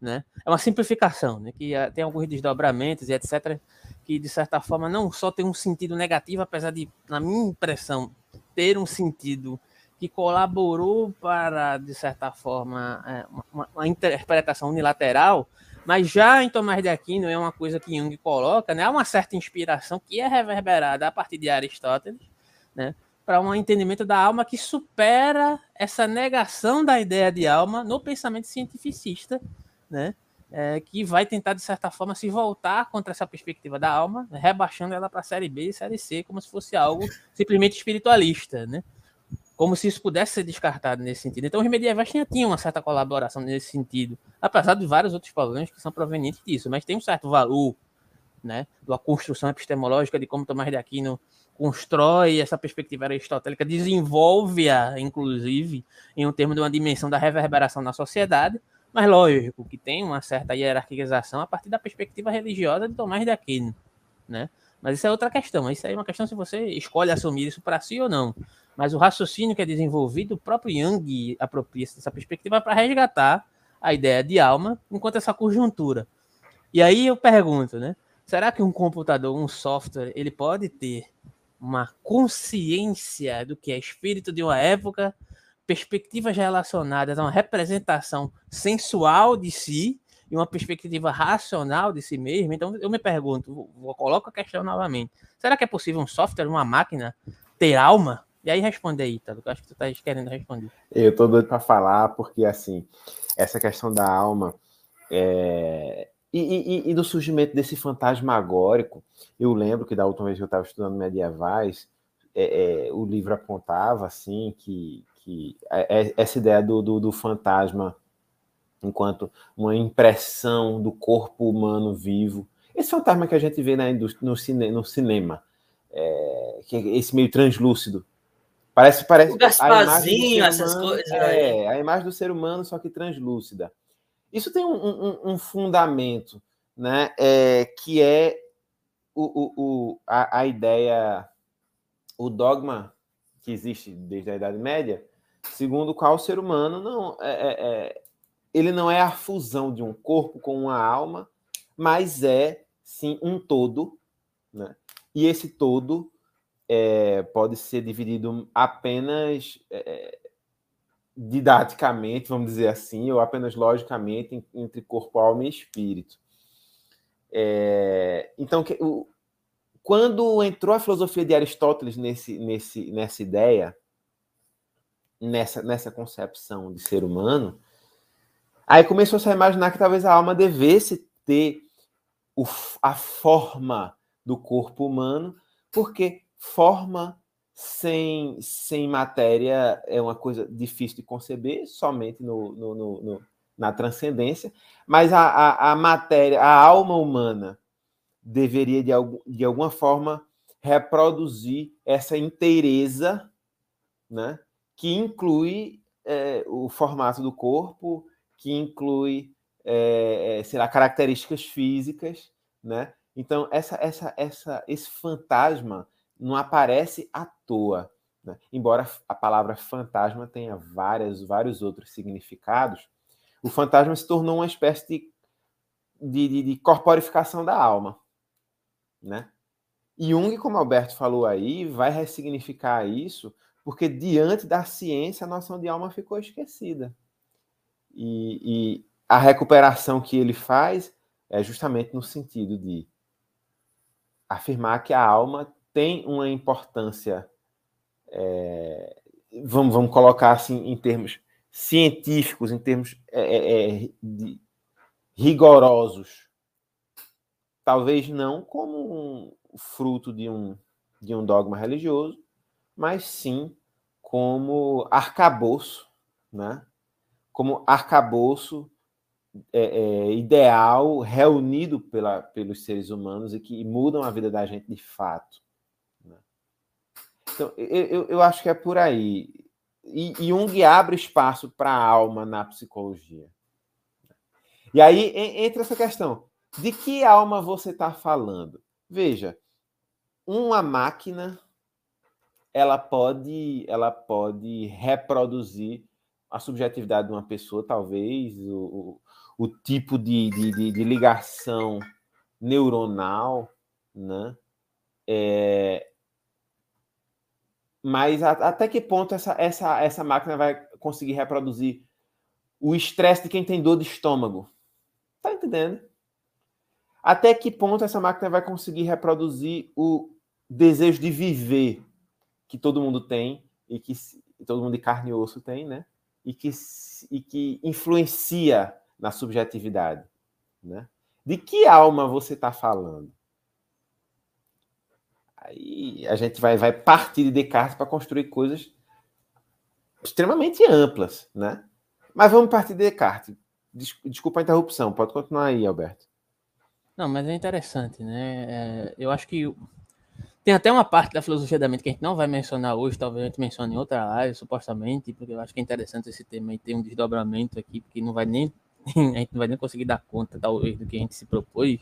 S1: né? É uma simplificação, né? Que ah, tem alguns desdobramentos e etc. Que, de certa forma, não só tem um sentido negativo, apesar de, na minha impressão, ter um sentido que colaborou para, de certa forma, é, uma, uma, interpretação unilateral, mas já em Tomás de Aquino é uma coisa que Jung coloca, né? Há uma certa inspiração que é reverberada a partir de Aristóteles, né? Para um entendimento da alma que supera essa negação da ideia de alma no pensamento cientificista, né? É, que vai tentar, de certa forma, se voltar contra essa perspectiva da alma, rebaixando ela para a série B e série C, como se fosse algo simplesmente espiritualista, né? como se isso pudesse ser descartado nesse sentido. Então, os medievais tinham, tinham uma certa colaboração nesse sentido, apesar de vários outros problemas que são provenientes disso, mas tem um certo valor, né, da construção epistemológica de como Tomás de Aquino constrói essa perspectiva aristotélica, desenvolve-a, inclusive, em um termo de uma dimensão da reverberação na sociedade, mas lógico que tem uma certa hierarquização a partir da perspectiva religiosa de Tomás de Aquino, né? Mas isso é outra questão. Isso aí é uma questão se você escolhe assumir isso para si ou não. Mas o raciocínio que é desenvolvido, o próprio Jung apropria-se dessa perspectiva para resgatar a ideia de alma enquanto essa conjuntura. E aí eu pergunto, né? Será que um computador, um software, ele pode ter uma consciência do que é espírito de uma época, perspectivas relacionadas a uma representação sensual de si e uma perspectiva racional de si mesmo? Então eu me pergunto, vou coloco a questão novamente. Será que é possível um software, uma máquina ter alma? E aí responde aí, Ítalo, que eu acho que tu tá querendo responder.
S2: Eu tô doido para falar, porque assim, essa questão da alma é... e, e, e, do surgimento desse fantasmagórico, eu lembro que da última vez que eu estava estudando medievais, é, é, o livro apontava assim que, que é, é, essa ideia do, do, do fantasma enquanto uma impressão do corpo humano vivo. Esse fantasma que a gente vê na no, cine, no cinema, é, que é esse meio translúcido, Parece, parece
S3: o Gasparzinho, essas humano, coisas.
S2: É, a imagem do ser humano, só que translúcida. Isso tem um, um, um fundamento, né? É, que é o, o, o, a, a ideia, o dogma que existe desde a Idade Média, segundo o qual o ser humano não é, é, é, ele não é a fusão de um corpo com uma alma, mas é sim um todo, né? E esse todo é, pode ser dividido apenas é, didaticamente, vamos dizer assim, ou apenas logicamente entre corpo, alma e espírito. É, então, o, quando entrou a filosofia de Aristóteles nesse, nesse, nessa ideia, nessa, nessa concepção de ser humano, aí começou -se a imaginar que talvez a alma devesse ter o, a forma do corpo humano, porque forma sem, sem matéria é uma coisa difícil de conceber, somente no, no, no, no na transcendência, mas a, a, a, matéria, a alma humana deveria de, algum, de alguma forma reproduzir essa inteireza, né, que inclui é, o formato do corpo, que inclui, é, é sei lá, características físicas, né? Então essa, essa, essa, esse fantasma não aparece à toa. Né? Embora a palavra fantasma tenha várias, vários outros significados, o fantasma se tornou uma espécie de, de, de, de corporificação da alma. Né? Jung, como Alberto falou aí, vai ressignificar isso, porque diante da ciência a noção de alma ficou esquecida. E, e a recuperação que ele faz é justamente no sentido de afirmar que a alma tem uma importância, é, vamos, vamos colocar assim em termos científicos, em termos é, é, é, de, rigorosos. Talvez não como um fruto de um, de um dogma religioso, mas sim como arcabouço, né? como arcabouço é, é, ideal reunido pela, pelos seres humanos e que mudam a vida da gente de fato. Né? Então, eu, eu acho que é por aí. E, Jung abre espaço para a alma na psicologia. E aí entra essa questão: de que alma você está falando? Veja, uma máquina ela pode, ela pode reproduzir a subjetividade de uma pessoa, talvez, o, o, tipo de, de, de, ligação neuronal, né? É... Mas a, até que ponto essa, essa, essa máquina vai conseguir reproduzir o estresse de quem tem dor de estômago? Tá entendendo? Até que ponto essa máquina vai conseguir reproduzir o desejo de viver que todo mundo tem e que todo mundo de carne e osso tem, né? E que, e que influencia na subjetividade, né? De que alma você está falando? Aí a gente vai, vai partir de Descartes para construir coisas extremamente amplas, né? Mas vamos partir de Descartes. Desculpa a interrupção, pode continuar aí, Alberto.
S1: Não, mas é interessante, né? É, eu acho que tem até uma parte da filosofia da mente que a gente não vai mencionar hoje, talvez a gente mencione em outra live, supostamente, porque eu acho que é interessante esse tema e ter um desdobramento aqui, porque não vai nem <laughs> a gente não vai nem conseguir dar conta, talvez, do que a gente se propôs,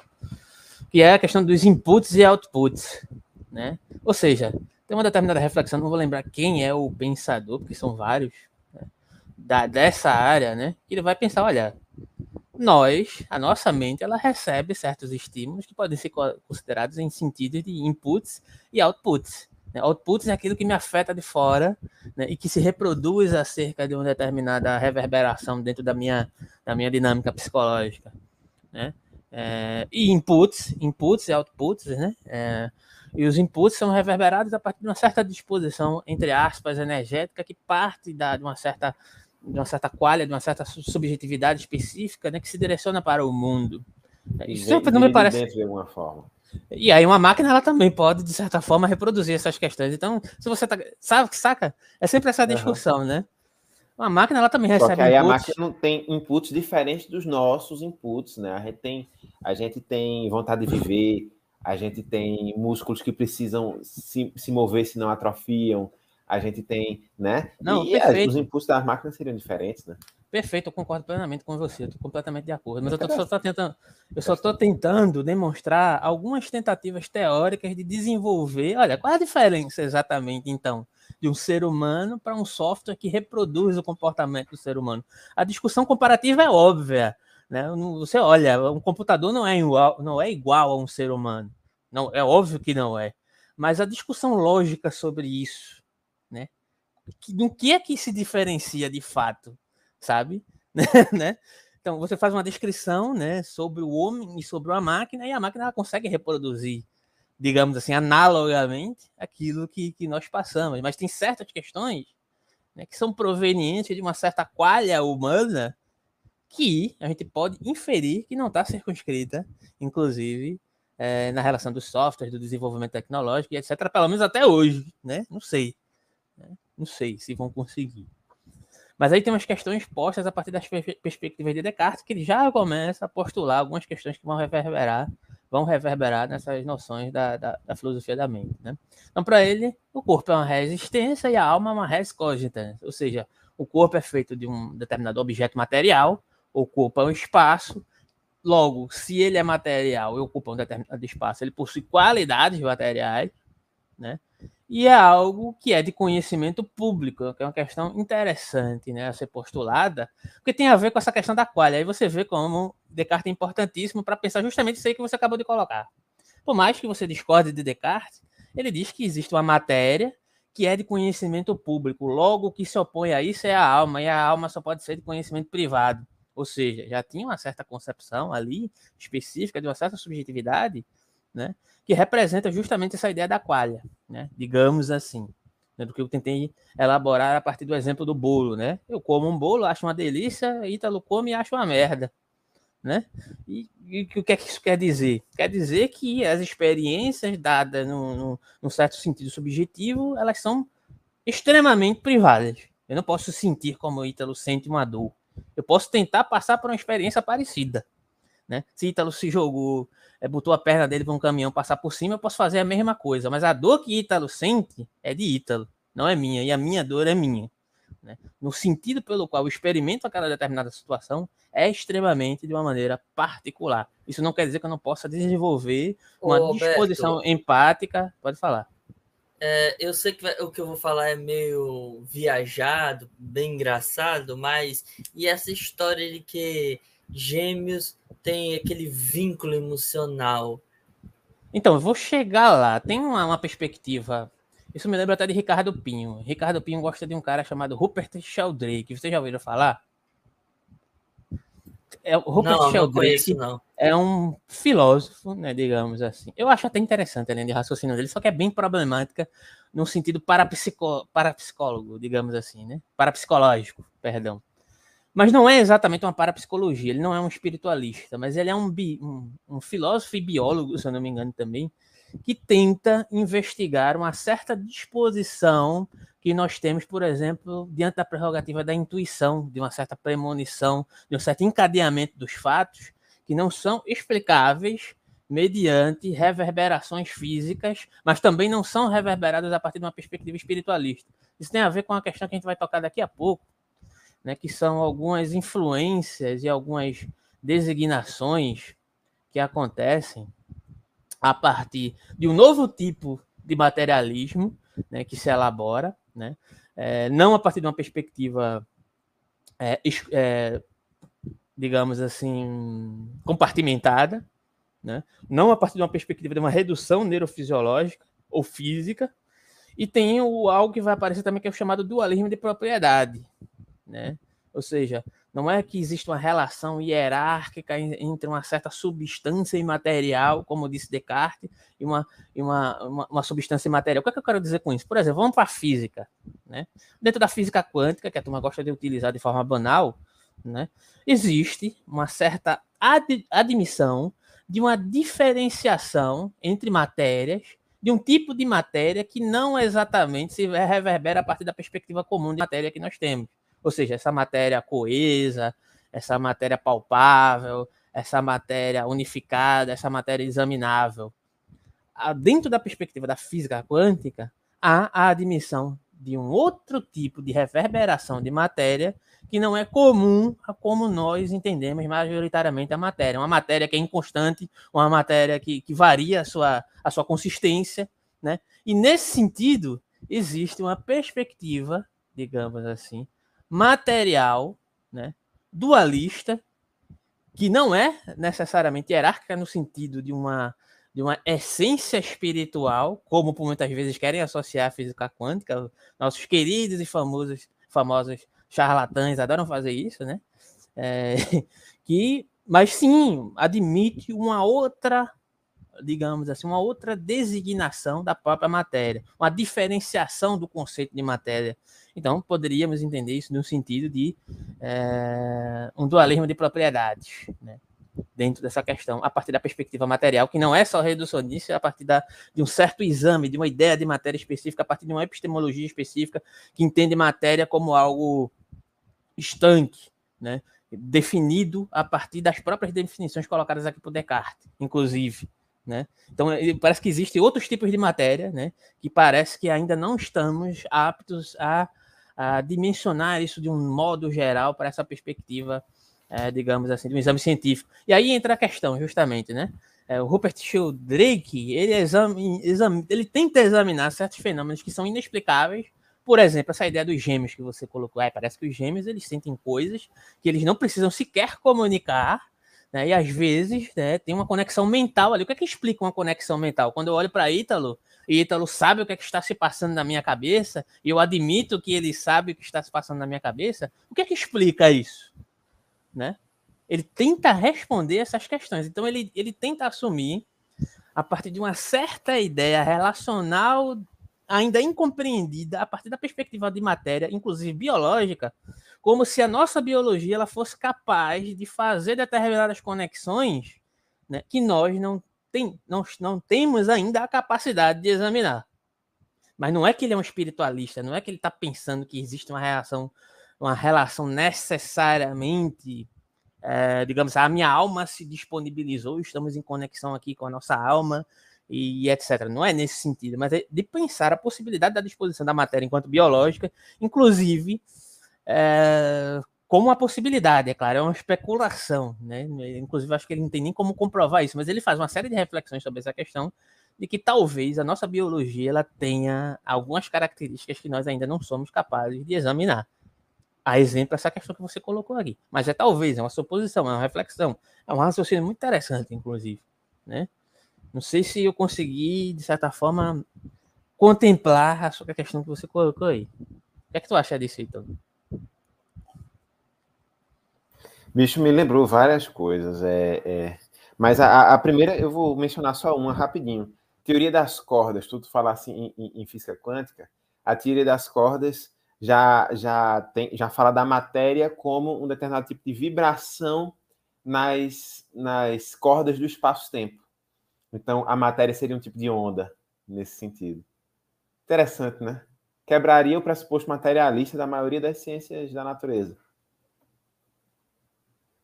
S1: que é a questão dos inputs e outputs, né? Ou seja, tem uma determinada reflexão, não vou lembrar quem é o pensador, porque são vários, né? da, dessa área, né? Que ele vai pensar, olha, nós, a nossa mente, ela recebe certos estímulos que podem ser considerados em sentido de inputs e outputs. Né? Outputs é aquilo que me afeta de fora né? e que se reproduz acerca de uma determinada reverberação dentro da minha, da minha dinâmica psicológica. Né? É, e inputs, inputs e outputs, né? É, e os inputs são reverberados a partir de uma certa disposição, entre aspas, energética, que parte da, de uma certa de uma certa qualidade, de uma certa subjetividade específica, né, que se direciona para o mundo.
S2: Isso vem, não me parece. De alguma forma.
S1: E aí uma máquina ela também pode, de certa forma, reproduzir essas questões. Então, se você tá. Sabe, saca? É sempre essa discussão, uhum. né? Uma máquina ela também recebe.
S2: Que aí inputs. a máquina não tem inputs diferentes dos nossos inputs, né? A gente tem, a gente tem vontade de viver, a gente tem músculos que precisam se, se mover, senão atrofiam a gente tem, né?
S1: Não, e perfeito.
S2: os impulsos das máquinas seriam diferentes, né?
S1: Perfeito, eu concordo plenamente com você, estou completamente de acordo. Mas eu, tô, só tô tentando, eu só estou tentando demonstrar algumas tentativas teóricas de desenvolver. Olha, qual a diferença exatamente, então, de um ser humano para um software que reproduz o comportamento do ser humano? A discussão comparativa é óbvia. Né? Você olha, um computador não é igual, não é igual a um ser humano. Não, é óbvio que não é. Mas a discussão lógica sobre isso? No que é que se diferencia de fato, sabe? <laughs> né? Então você faz uma descrição, né, sobre o homem e sobre a máquina e a máquina consegue reproduzir, digamos assim, analogamente aquilo que, que nós passamos. Mas tem certas questões né, que são provenientes de uma certa qualha humana que a gente pode inferir que não está circunscrita, inclusive, é, na relação dos softwares, do desenvolvimento tecnológico etc. Pelo menos até hoje, né? Não sei. Não sei se vão conseguir. Mas aí tem umas questões postas a partir das perspectivas de Descartes, que ele já começa a postular algumas questões que vão reverberar, vão reverberar nessas noções da, da, da filosofia da mente. Né? Então, para ele, o corpo é uma resistência e a alma é uma res cogitans, ou seja, o corpo é feito de um determinado objeto material, o corpo é um espaço, logo, se ele é material e ocupa um determinado espaço, ele possui qualidades materiais, né? e é algo que é de conhecimento público, que é uma questão interessante né, a ser postulada, porque tem a ver com essa questão da qualha. Aí você vê como Descartes é importantíssimo para pensar justamente isso aí que você acabou de colocar. Por mais que você discorde de Descartes, ele diz que existe uma matéria que é de conhecimento público, logo o que se opõe a isso é a alma, e a alma só pode ser de conhecimento privado. Ou seja, já tinha uma certa concepção ali específica de uma certa subjetividade né? Que representa justamente essa ideia da qualha, né? Digamos assim, né? do que eu tentei elaborar a partir do exemplo do bolo, né? Eu como um bolo, acho uma delícia, Ítalo come e acha uma merda, né? E, e, o que é que isso quer dizer? Quer dizer que as experiências dadas num, num, num certo sentido subjetivo, elas são extremamente privadas. Eu não posso sentir como o Ítalo sente uma dor. Eu posso tentar passar por uma experiência parecida. Né? Se Ítalo se jogou, botou a perna dele para um caminhão passar por cima, eu posso fazer a mesma coisa. Mas a dor que Ítalo sente é de Ítalo, não é minha. E a minha dor é minha. Né? No sentido pelo qual eu experimento aquela determinada situação é extremamente de uma maneira particular. Isso não quer dizer que eu não possa desenvolver uma Ô, disposição Alberto, empática. Pode falar.
S3: É, eu sei que o que eu vou falar é meio viajado, bem engraçado, mas e essa história de que gêmeos têm aquele vínculo emocional?
S1: Então, eu vou chegar lá. Tem uma, uma perspectiva. Isso me lembra até de Ricardo Pinho. Ricardo Pinho gosta de um cara chamado Rupert Sheldrake. Você já ouviu falar? É, Rupert não, Sheldrake não conheço, é um filósofo, né, digamos assim. Eu acho até interessante a linha de raciocínio dele, só que é bem problemática no sentido parapsicó parapsicólogo, digamos assim, né? Parapsicológico, perdão. Mas não é exatamente uma parapsicologia, ele não é um espiritualista, mas ele é um, bi, um, um filósofo e biólogo, se eu não me engano também, que tenta investigar uma certa disposição que nós temos, por exemplo, diante da prerrogativa da intuição, de uma certa premonição, de um certo encadeamento dos fatos que não são explicáveis mediante reverberações físicas, mas também não são reverberadas a partir de uma perspectiva espiritualista. Isso tem a ver com a questão que a gente vai tocar daqui a pouco, né, que são algumas influências e algumas designações que acontecem a partir de um novo tipo de materialismo né, que se elabora, né, é, não a partir de uma perspectiva, é, é, digamos assim, compartimentada, né, não a partir de uma perspectiva de uma redução neurofisiológica ou física, e tem o, algo que vai aparecer também que é o chamado dualismo de propriedade, né? Ou seja, não é que existe uma relação hierárquica entre uma certa substância imaterial, como disse Descartes, e uma, e uma, uma, uma substância imaterial. O que, é que eu quero dizer com isso? Por exemplo, vamos para a física. Né? Dentro da física quântica, que a turma gosta de utilizar de forma banal, né? existe uma certa ad, admissão de uma diferenciação entre matérias, de um tipo de matéria que não exatamente se reverbera a partir da perspectiva comum de matéria que nós temos. Ou seja, essa matéria coesa, essa matéria palpável, essa matéria unificada, essa matéria examinável. Dentro da perspectiva da física quântica, há a admissão de um outro tipo de reverberação de matéria que não é comum a como nós entendemos majoritariamente a matéria. Uma matéria que é inconstante, uma matéria que, que varia a sua, a sua consistência. Né? E nesse sentido, existe uma perspectiva, digamos assim, material, né, dualista, que não é necessariamente hierárquica no sentido de uma, de uma essência espiritual, como por muitas vezes querem associar a física quântica, nossos queridos e famosos, famosos charlatães adoram fazer isso, né? É, <laughs> que, mas sim, admite uma outra digamos assim, uma outra designação da própria matéria, uma diferenciação do conceito de matéria. Então, poderíamos entender isso no sentido de é, um dualismo de propriedades, né? dentro dessa questão, a partir da perspectiva material, que não é só reducionista, a partir da, de um certo exame, de uma ideia de matéria específica, a partir de uma epistemologia específica, que entende matéria como algo estanque, né? definido a partir das próprias definições colocadas aqui por Descartes, inclusive. Né? Então, parece que existem outros tipos de matéria, né? que parece que ainda não estamos aptos a, a dimensionar isso de um modo geral para essa perspectiva, é, digamos assim, de um exame científico. E aí entra a questão, justamente, né? É, o Rupert Sheldrake, ele, exame, ele tenta examinar certos fenômenos que são inexplicáveis, por exemplo, essa ideia dos gêmeos que você colocou, é, parece que os gêmeos eles sentem coisas que eles não precisam sequer comunicar, né? E às vezes né, tem uma conexão mental ali. O que é que explica uma conexão mental? Quando eu olho para Ítalo, e Ítalo sabe o que, é que está se passando na minha cabeça, e eu admito que ele sabe o que está se passando na minha cabeça, o que é que explica isso? Né? Ele tenta responder essas questões. Então ele, ele tenta assumir, a partir de uma certa ideia relacional ainda incompreendida, a partir da perspectiva de matéria, inclusive biológica, como se a nossa biologia ela fosse capaz de fazer determinadas conexões né, que nós não, tem, nós não temos ainda a capacidade de examinar. Mas não é que ele é um espiritualista, não é que ele está pensando que existe uma relação, uma relação necessariamente, é, digamos, a minha alma se disponibilizou, estamos em conexão aqui com a nossa alma e etc. Não é nesse sentido, mas é de pensar a possibilidade da disposição da matéria enquanto biológica, inclusive é, como uma possibilidade, é claro, é uma especulação, né? Inclusive, acho que ele não tem nem como comprovar isso, mas ele faz uma série de reflexões sobre essa questão de que talvez a nossa biologia ela tenha algumas características que nós ainda não somos capazes de examinar. A exemplo, essa questão que você colocou aqui. Mas é talvez, é uma suposição, é uma reflexão. É um raciocínio muito interessante, inclusive. Né? Não sei se eu consegui, de certa forma, contemplar a questão que você colocou aí. O que é que tu acha disso, então?
S2: Bicho me lembrou várias coisas. É, é... Mas a, a, primeira eu vou mencionar só uma rapidinho. Teoria das cordas, tudo falar assim em, em, física quântica. A teoria das cordas já, já, tem, já fala da matéria como um determinado tipo de vibração nas, nas cordas do espaço-tempo. Então, a matéria seria um tipo de onda nesse sentido. Interessante, né? Quebraria o pressuposto materialista da maioria das ciências da natureza.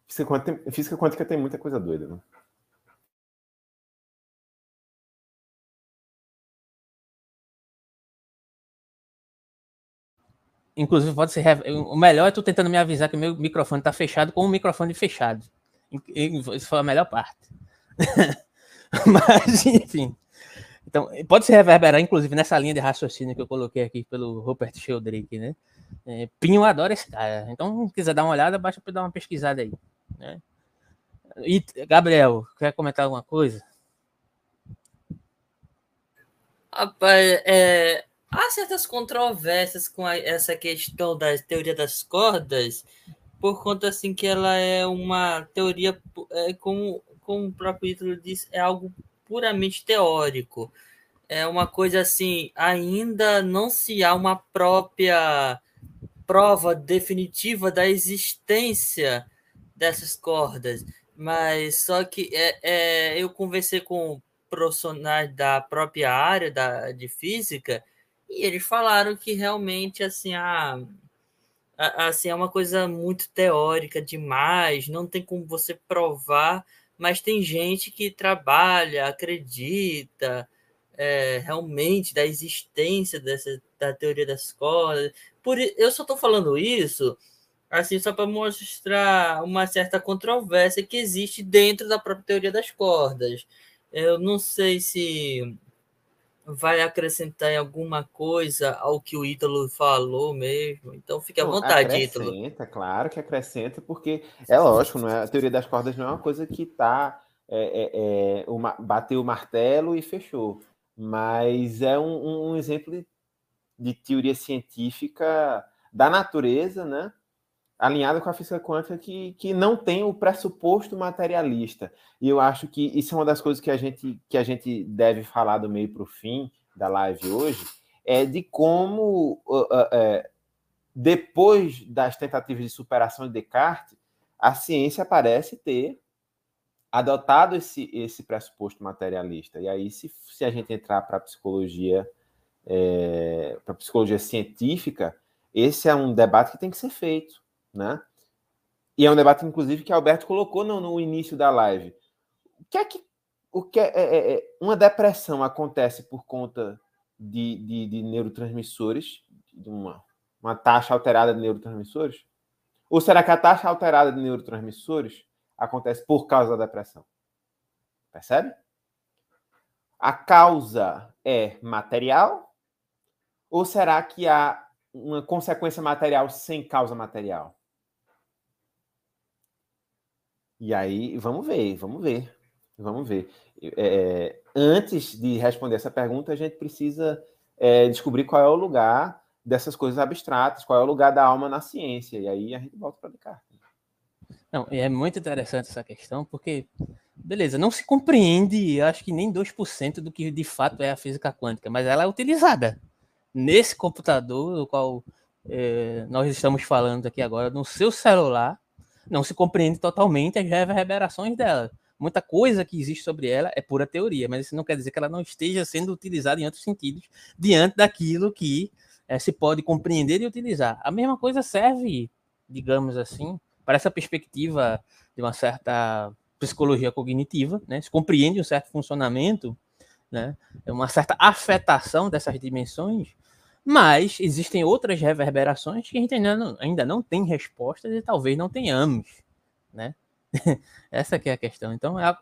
S2: Física quântica, tem, física quântica tem muita coisa doida, né?
S1: Inclusive, pode ser. O melhor é tu tentando me avisar que o meu microfone está fechado com o microfone fechado. Isso foi a melhor parte. <laughs> Mas, enfim. Então, pode se reverberar, inclusive, nessa linha de raciocínio que eu coloquei aqui pelo Rupert Sheldrake, né? É, Pinho adora esse cara. Então, se quiser dar uma olhada, basta dar uma pesquisada aí. Né? E, Gabriel, quer comentar alguma coisa?
S3: Rapaz, é, há certas controvérsias com a, essa questão da teoria das cordas, por conta assim que ela é uma teoria, é, como, como o próprio título diz, é algo puramente teórico. É uma coisa assim, ainda não se há uma própria prova definitiva da existência dessas cordas, mas só que é, é, eu conversei com profissionais da própria área da, de física e eles falaram que realmente assim a, a, assim é uma coisa muito teórica demais, não tem como você provar, mas tem gente que trabalha, acredita é, realmente da existência dessa da teoria das cordas. Por eu só estou falando isso assim só para mostrar uma certa controvérsia que existe dentro da própria teoria das cordas. Eu não sei se vai acrescentar em alguma coisa ao que o Ítalo falou mesmo. Então fique à vontade,
S2: acrescenta, Ítalo. Claro que acrescenta, porque é lógico, não é? a teoria das cordas não é uma coisa que está é, é, é, uma, bateu o martelo e fechou. Mas é um, um exemplo de, de teoria científica da natureza, né? Alinhada com a física quântica que, que não tem o pressuposto materialista. E eu acho que isso é uma das coisas que a gente, que a gente deve falar do meio para o fim da live hoje, é de como, uh, uh, uh, depois das tentativas de superação de Descartes, a ciência parece ter adotado esse, esse pressuposto materialista. E aí, se, se a gente entrar para a psicologia, é, para psicologia científica, esse é um debate que tem que ser feito né? E é um debate, inclusive, que Alberto colocou no, no início da live. O que é que, o que é, é, é uma depressão acontece por conta de, de, de neurotransmissores, de uma, uma taxa alterada de neurotransmissores? Ou será que a taxa alterada de neurotransmissores acontece por causa da depressão? Percebe? A causa é material? Ou será que há uma consequência material sem causa material? E aí, vamos ver, vamos ver, vamos ver. É, antes de responder essa pergunta, a gente precisa é, descobrir qual é o lugar dessas coisas abstratas, qual é o lugar da alma na ciência. E aí a gente volta para Descartes.
S1: Não, é muito interessante essa questão, porque, beleza, não se compreende, acho que nem 2% do que de fato é a física quântica, mas ela é utilizada nesse computador, o qual é, nós estamos falando aqui agora, no seu celular, não se compreende totalmente as reverberações dela. muita coisa que existe sobre ela é pura teoria, mas isso não quer dizer que ela não esteja sendo utilizada em outros sentidos, diante daquilo que é, se pode compreender e utilizar. A mesma coisa serve, digamos assim, para essa perspectiva de uma certa psicologia cognitiva, né? se compreende um certo funcionamento, né? uma certa afetação dessas dimensões, mas existem outras reverberações que a gente ainda não, ainda não tem respostas e talvez não tenhamos. Né? <laughs> Essa que é a questão. Então, é,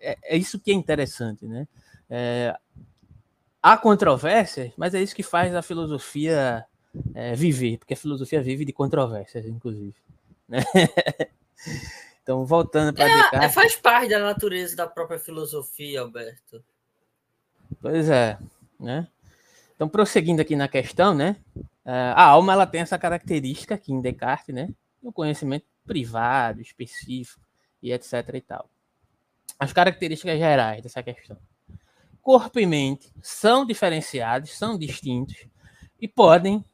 S1: é, é isso que é interessante. Né? É, há controvérsias, mas é isso que faz a filosofia é, viver, porque a filosofia vive de controvérsias, inclusive. Né? <laughs> então, voltando para
S3: é, Descartes... Faz parte da natureza da própria filosofia, Alberto.
S1: Pois é, né? Então, prosseguindo aqui na questão, né? É, a alma ela tem essa característica aqui em Descartes, né? O conhecimento privado, específico e etc e tal. As características gerais dessa questão. Corpo e mente são diferenciados, são distintos e podem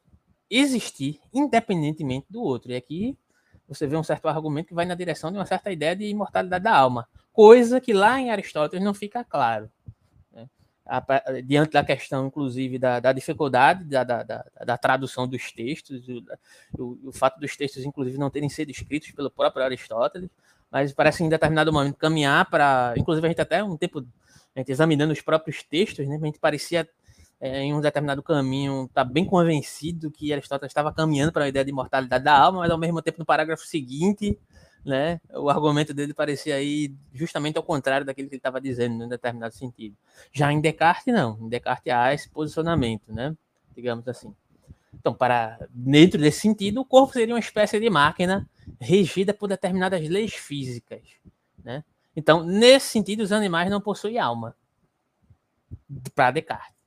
S1: existir independentemente do outro. E aqui você vê um certo argumento que vai na direção de uma certa ideia de imortalidade da alma, coisa que lá em Aristóteles não fica claro. A, diante da questão, inclusive, da, da dificuldade da, da, da, tradução dos textos, o, o, o, fato dos textos, inclusive, não terem sido escritos pelo próprio Aristóteles, mas parece em determinado momento caminhar para. Inclusive, a gente até um tempo, a gente examinando os próprios textos, né, a gente parecia é, em um determinado caminho, está bem convencido que Aristóteles estava caminhando para a ideia de imortalidade da alma, mas ao mesmo tempo, no parágrafo seguinte, né, o argumento dele parecia aí justamente ao contrário daquilo que ele estava dizendo, em determinado sentido. Já em Descartes, não. Em Descartes há esse posicionamento, né, digamos assim. Então, para dentro desse sentido, o corpo seria uma espécie de máquina regida por determinadas leis físicas, né? Então, nesse sentido, os animais não possuem alma. Para Descartes.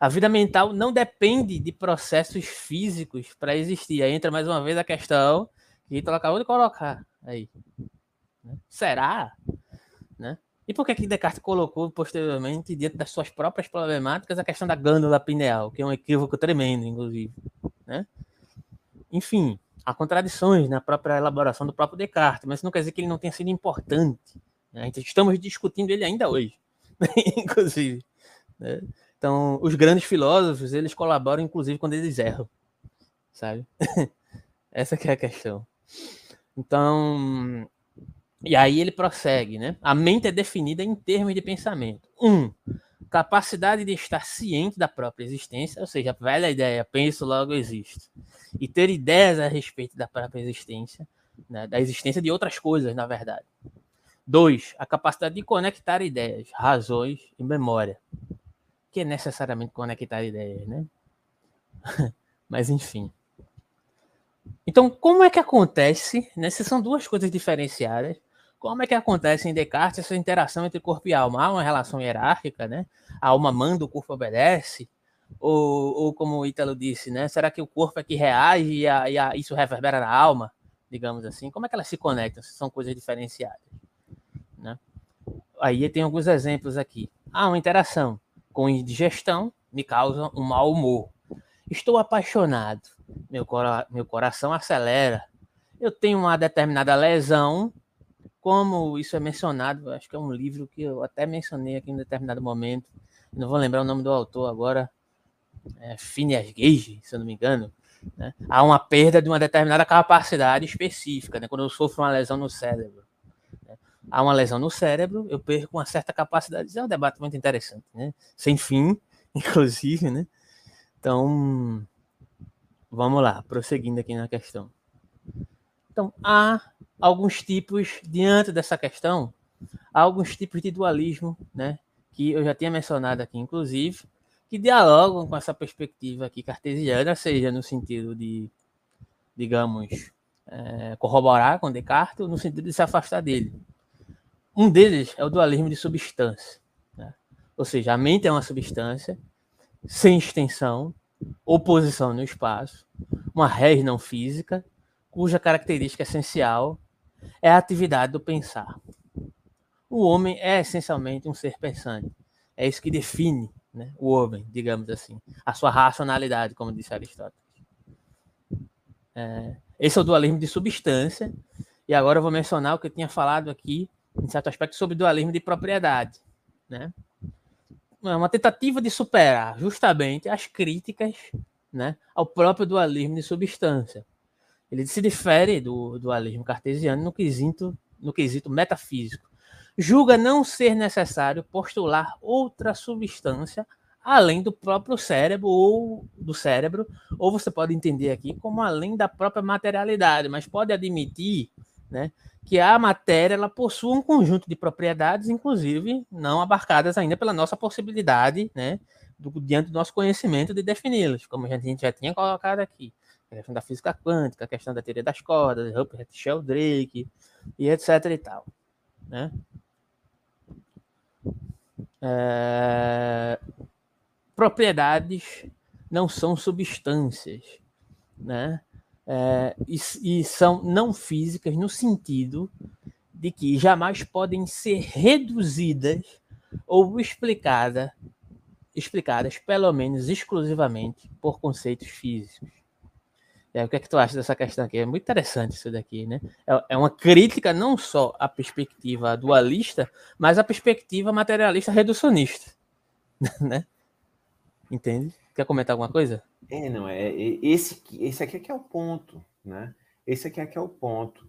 S1: A vida mental não depende de processos físicos para existir. Aí entra mais uma vez a questão que Ítalo acabou de colocar aí. Né? Será? Né? E por que, que Descartes colocou posteriormente, diante das suas próprias problemáticas, a questão da glândula pineal, que é um equívoco tremendo, inclusive. Né? Enfim, há contradições na própria elaboração do próprio Descartes, mas isso não quer dizer que ele não tenha sido importante. Né? Estamos discutindo ele ainda hoje, <laughs> inclusive. Né? Então, os grandes filósofos, eles colaboram, inclusive, quando eles erram, sabe? <laughs> Essa é a questão. Então, e aí ele prossegue, né? A mente é definida em termos de pensamento. Um, capacidade de estar ciente da própria existência, ou seja, velha ideia, penso, logo existo. E ter ideias a respeito da própria existência, né? da existência de outras coisas, na verdade. Dois, a capacidade de conectar ideias, razões e memória que é necessariamente conectar ideias, né? <laughs> Mas enfim. Então, como é que acontece, né? Se são duas coisas diferenciadas, como é que acontece em Descartes essa interação entre corpo e alma? Há uma relação hierárquica, né? A alma manda, o corpo obedece? Ou, ou como o Ítalo disse, né? Será que o corpo é que reage e, a, e a, isso reverbera na alma? Digamos assim. Como é que elas se conectam? Se são coisas diferenciadas, né? Aí tem alguns exemplos aqui. Há uma interação com indigestão me causa um mau humor. Estou apaixonado, meu, cora meu coração acelera. Eu tenho uma determinada lesão, como isso é mencionado, acho que é um livro que eu até mencionei aqui em um determinado momento, não vou lembrar o nome do autor agora, é Phineas Gage, se eu não me engano. Né? Há uma perda de uma determinada capacidade específica, né? quando eu sofro uma lesão no cérebro há uma lesão no cérebro, eu perco uma certa capacidade. É um debate muito interessante, né? Sem fim, <laughs> inclusive, né? Então, vamos lá, prosseguindo aqui na questão. Então, há alguns tipos, diante dessa questão, há alguns tipos de dualismo, né? Que eu já tinha mencionado aqui, inclusive, que dialogam com essa perspectiva aqui cartesiana, seja no sentido de, digamos, é, corroborar com Descartes, ou no sentido de se afastar dele. Um deles é o dualismo de substância. Né? Ou seja, a mente é uma substância sem extensão, oposição no espaço, uma res não física, cuja característica essencial é a atividade do pensar. O homem é essencialmente um ser pensante. É isso que define né, o homem, digamos assim, a sua racionalidade, como disse Aristóteles. É, esse é o dualismo de substância. E agora eu vou mencionar o que eu tinha falado aqui em certo aspecto, sobre dualismo de propriedade. Né? É uma tentativa de superar justamente as críticas né, ao próprio dualismo de substância. Ele se difere do dualismo cartesiano no quesito, no quesito metafísico. Julga não ser necessário postular outra substância além do próprio cérebro ou do cérebro, ou você pode entender aqui como além da própria materialidade, mas pode admitir, né, que a matéria ela possui um conjunto de propriedades, inclusive não abarcadas ainda pela nossa possibilidade, né, do, diante do nosso conhecimento de defini-las, como a gente já tinha colocado aqui. A questão da física quântica, a questão da teoria das cordas, Rupert Sheldrake, e etc e tal. Né? É... Propriedades não são substâncias, né? É, e, e são não físicas no sentido de que jamais podem ser reduzidas ou explicadas, explicadas pelo menos exclusivamente por conceitos físicos. É, o que é que tu acha dessa questão aqui? É muito interessante isso daqui, né? É, é uma crítica não só à perspectiva dualista, mas à perspectiva materialista reducionista, <laughs> né? Entende? Quer comentar alguma coisa?
S2: É, não, é, é esse, esse aqui é que é o ponto, né? Esse aqui é que é o ponto.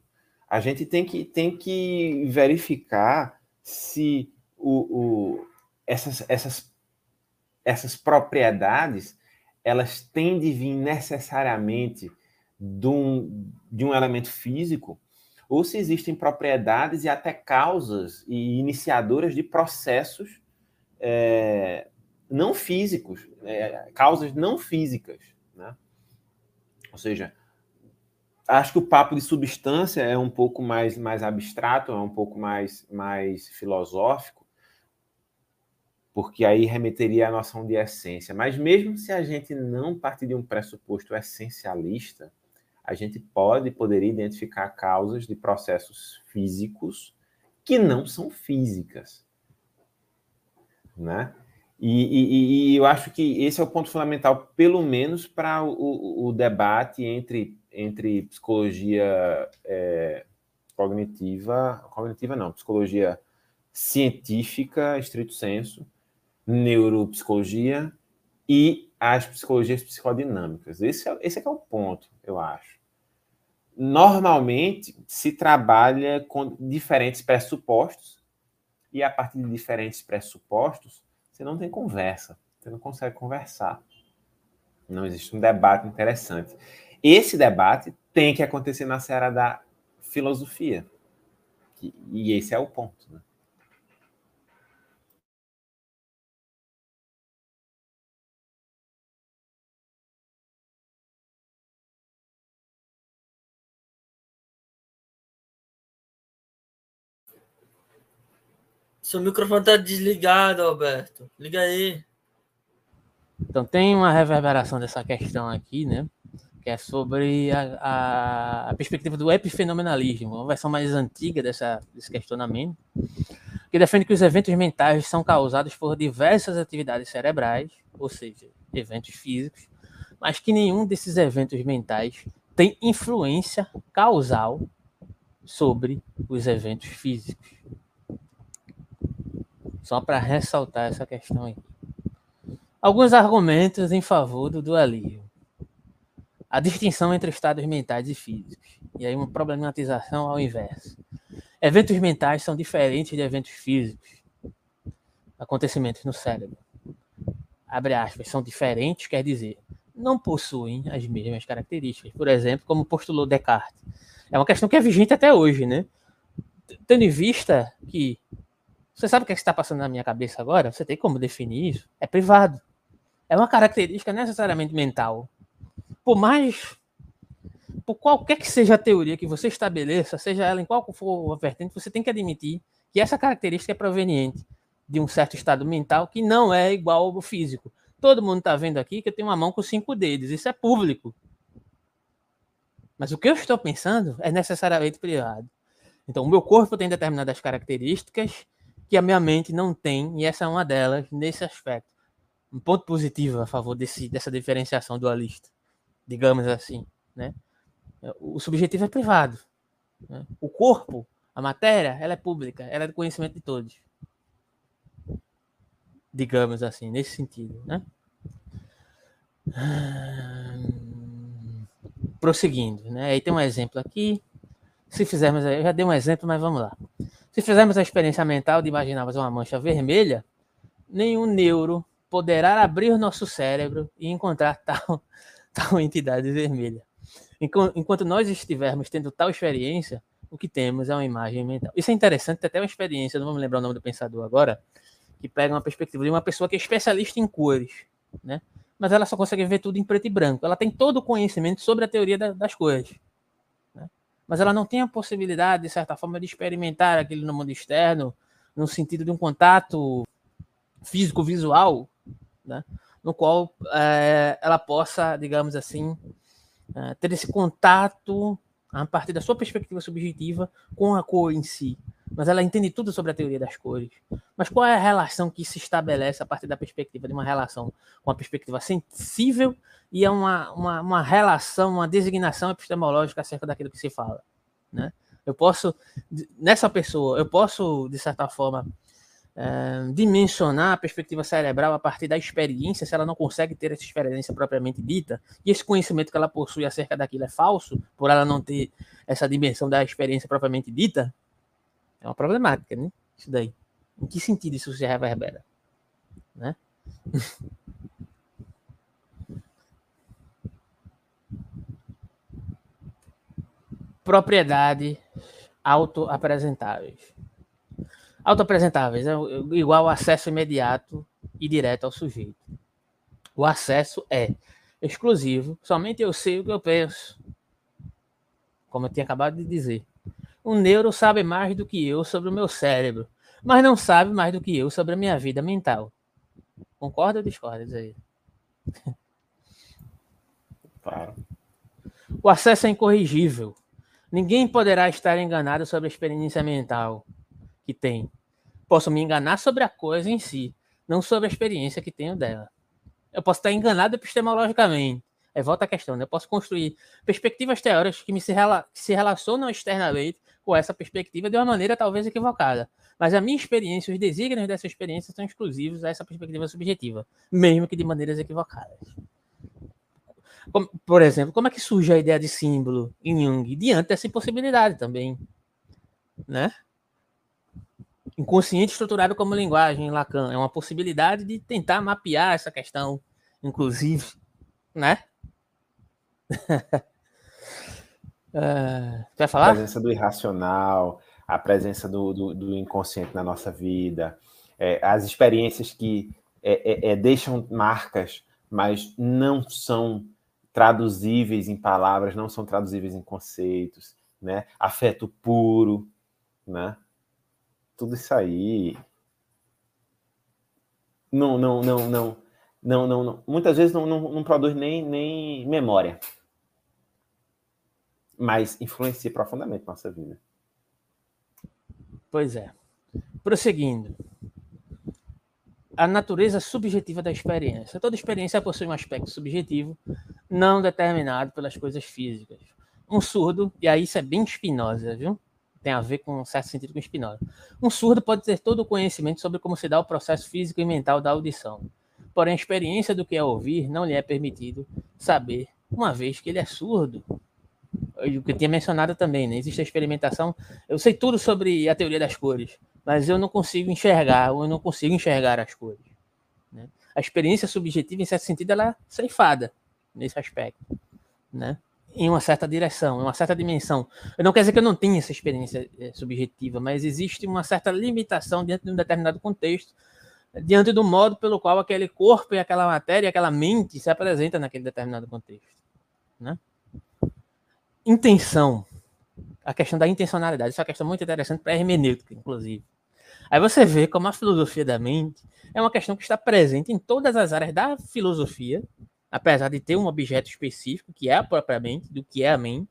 S2: A gente tem que, tem que verificar se o, o, essas, essas, essas propriedades elas têm de vir necessariamente de um, de um elemento físico, ou se existem propriedades e até causas e iniciadoras de processos é, não físicos, é, causas não físicas. Né? Ou seja, acho que o papo de substância é um pouco mais, mais abstrato, é um pouco mais, mais filosófico, porque aí remeteria à noção de essência. Mas mesmo se a gente não partir de um pressuposto essencialista, a gente pode, poderia identificar causas de processos físicos que não são físicas. Né? E, e, e, eu acho que esse é o ponto fundamental, pelo menos para o, o, debate entre, entre psicologia é, cognitiva, cognitiva não, psicologia científica, estrito senso, neuropsicologia e as psicologias psicodinâmicas. Esse é, esse é, é o ponto, eu acho. Normalmente se trabalha com diferentes pressupostos e a partir de diferentes pressupostos você não tem conversa, você não consegue conversar. Não existe um debate interessante. Esse debate tem que acontecer na seara da filosofia. E esse é o ponto. Né?
S3: Seu microfone está desligado, Alberto. Liga aí.
S1: Então tem uma reverberação dessa questão aqui, né? Que é sobre a, a, a perspectiva do epifenomenalismo, uma versão mais antiga dessa, desse questionamento, que defende que os eventos mentais são causados por diversas atividades cerebrais, ou seja, eventos físicos, mas que nenhum desses eventos mentais tem influência causal sobre os eventos físicos. Só para ressaltar essa questão aí. Alguns argumentos em favor do dualismo. A distinção entre estados mentais e físicos. E aí uma problematização ao inverso. Eventos mentais são diferentes de eventos físicos. Acontecimentos no cérebro. Abre aspas, são diferentes, quer dizer, não possuem as mesmas características. Por exemplo, como postulou Descartes. É uma questão que é vigente até hoje, né? Tendo em vista que você sabe o que, é está passando na minha cabeça agora? Você tem como definir isso? É privado. É uma característica necessariamente mental. Por mais. Por qualquer que seja a teoria que você estabeleça, seja ela em qual for a vertente, você tem que admitir que essa característica é proveniente de um certo estado mental que não é igual ao físico. Todo mundo está vendo aqui que eu tenho uma mão com cinco dedos. Isso é público. Mas o que eu estou pensando é necessariamente privado. Então, o meu corpo tem determinadas características que a minha mente não tem, e essa é uma delas nesse aspecto. Um ponto positivo a favor desse, dessa diferenciação dualista, digamos assim. Né? O subjetivo é privado. Né? O corpo A matéria, ela é pública, ela é do conhecimento de todos. Digamos assim, nesse sentido, né? Prosseguindo, né? Aí tem um exemplo aqui. Se fizermos, eu já dei um exemplo, mas vamos lá. Se fizermos a experiência mental de imaginarmos uma mancha vermelha, nenhum neuro poderá abrir nosso cérebro e encontrar tal, <laughs> tal entidade vermelha. Enquanto nós estivermos tendo tal experiência, o que temos é uma imagem mental. Isso é interessante, tem até uma experiência, não vou me lembrar o nome do pensador agora, que pega uma perspectiva de uma pessoa que é especialista em cores, né? Mas ela só consegue ver tudo em preto e branco. Ela tem todo o conhecimento sobre a teoria da, das cores. Mas ela não tem a possibilidade, de certa forma, de experimentar aquilo no mundo externo, no sentido de um contato físico-visual, né? no qual é, ela possa, digamos assim, é, ter esse contato a partir da sua perspectiva subjetiva com a cor em si. Mas ela entende tudo sobre a teoria das cores. Mas qual é a relação que se estabelece a partir da perspectiva de uma relação com a perspectiva sensível e é uma, uma, uma relação, uma designação epistemológica acerca daquilo que se fala? Né? Eu posso, nessa pessoa, eu posso, de certa forma, é, dimensionar a perspectiva cerebral a partir da experiência, se ela não consegue ter essa experiência propriamente dita, e esse conhecimento que ela possui acerca daquilo é falso, por ela não ter essa dimensão da experiência propriamente dita, é uma problemática, né? Isso daí. Em que sentido isso se reverbera? Né? <laughs> Propriedade autoapresentáveis. Autoapresentáveis é igual acesso imediato e direto ao sujeito. O acesso é exclusivo, somente eu sei o que eu penso. Como eu tinha acabado de dizer. O neuro sabe mais do que eu sobre o meu cérebro, mas não sabe mais do que eu sobre a minha vida mental. Concorda ou discorda, aí?
S2: Claro.
S1: O acesso é incorrigível. Ninguém poderá estar enganado sobre a experiência mental que tem. Posso me enganar sobre a coisa em si, não sobre a experiência que tenho dela. Eu posso estar enganado epistemologicamente. Aí volta a questão, né? Eu posso construir perspectivas teóricas que, me se, rela que se relacionam externamente com essa perspectiva de uma maneira talvez equivocada. Mas a minha experiência, os desígnios dessa experiência são exclusivos a essa perspectiva subjetiva, mesmo que de maneiras equivocadas. Como, por exemplo, como é que surge a ideia de símbolo em Jung? Diante dessa impossibilidade também. Né? inconsciente estruturado como linguagem em Lacan. É uma possibilidade de tentar mapear essa questão, inclusive, né? <laughs> uh, quer falar?
S2: A presença do irracional, a presença do, do, do inconsciente na nossa vida, é, as experiências que é, é, é deixam marcas, mas não são traduzíveis em palavras, não são traduzíveis em conceitos, né? Afeto puro, né? tudo isso aí não, não, não, não, não, não, não. muitas vezes não, não, não produz nem, nem memória, mas influencia profundamente nossa vida.
S1: Pois é. Prosseguindo. A natureza subjetiva da experiência. Toda experiência possui um aspecto subjetivo, não determinado pelas coisas físicas. Um surdo, e aí isso é bem espinosa, viu? tem a ver com um certo sentido com Spinoza. Um surdo pode ter todo o conhecimento sobre como se dá o processo físico e mental da audição. Porém, a experiência do que é ouvir não lhe é permitido saber, uma vez que ele é surdo. O que eu tinha mencionado também, né? Existe a experimentação. Eu sei tudo sobre a teoria das cores, mas eu não consigo enxergar, ou eu não consigo enxergar as cores. Né? A experiência subjetiva, em certo sentido, ela é ceifada nesse aspecto. Né? em uma certa direção, em uma certa dimensão. Eu não quer dizer que eu não tenha essa experiência é, subjetiva, mas existe uma certa limitação diante de um determinado contexto, diante do modo pelo qual aquele corpo e aquela matéria, aquela mente se apresenta naquele determinado contexto. Né? Intenção. A questão da intencionalidade. Isso é uma questão muito interessante para a hermenêutica, inclusive. Aí você vê como a filosofia da mente é uma questão que está presente em todas as áreas da filosofia, apesar de ter um objeto específico, que é a própria mente, do que é a mente,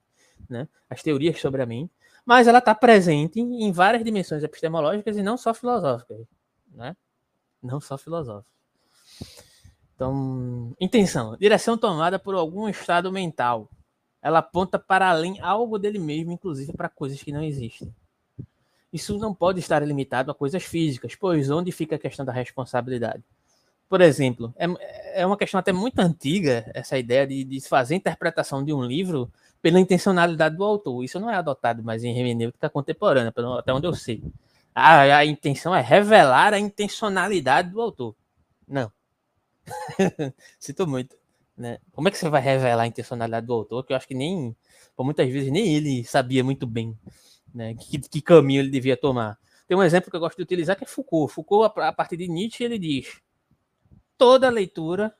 S1: né? as teorias sobre a mente, mas ela está presente em várias dimensões epistemológicas e não só filosóficas. Né? Não só filosóficas. Então, intenção. Direção tomada por algum estado mental. Ela aponta para além algo dele mesmo, inclusive para coisas que não existem. isso não pode estar limitado a coisas físicas, pois onde fica a questão da responsabilidade? Por exemplo, é, é uma questão até muito antiga essa ideia de, de fazer interpretação de um livro pela intencionalidade do autor. Isso não é adotado mais em hermenêutica contemporânea, até onde eu sei. A, a intenção é revelar a intencionalidade do autor. Não. <laughs> Sinto muito. Né? Como é que você vai revelar a intencionalidade do autor? Que eu acho que nem, por muitas vezes, nem ele sabia muito bem né? que, que caminho ele devia tomar. Tem um exemplo que eu gosto de utilizar que é Foucault. Foucault, a partir de Nietzsche, ele diz: toda leitura,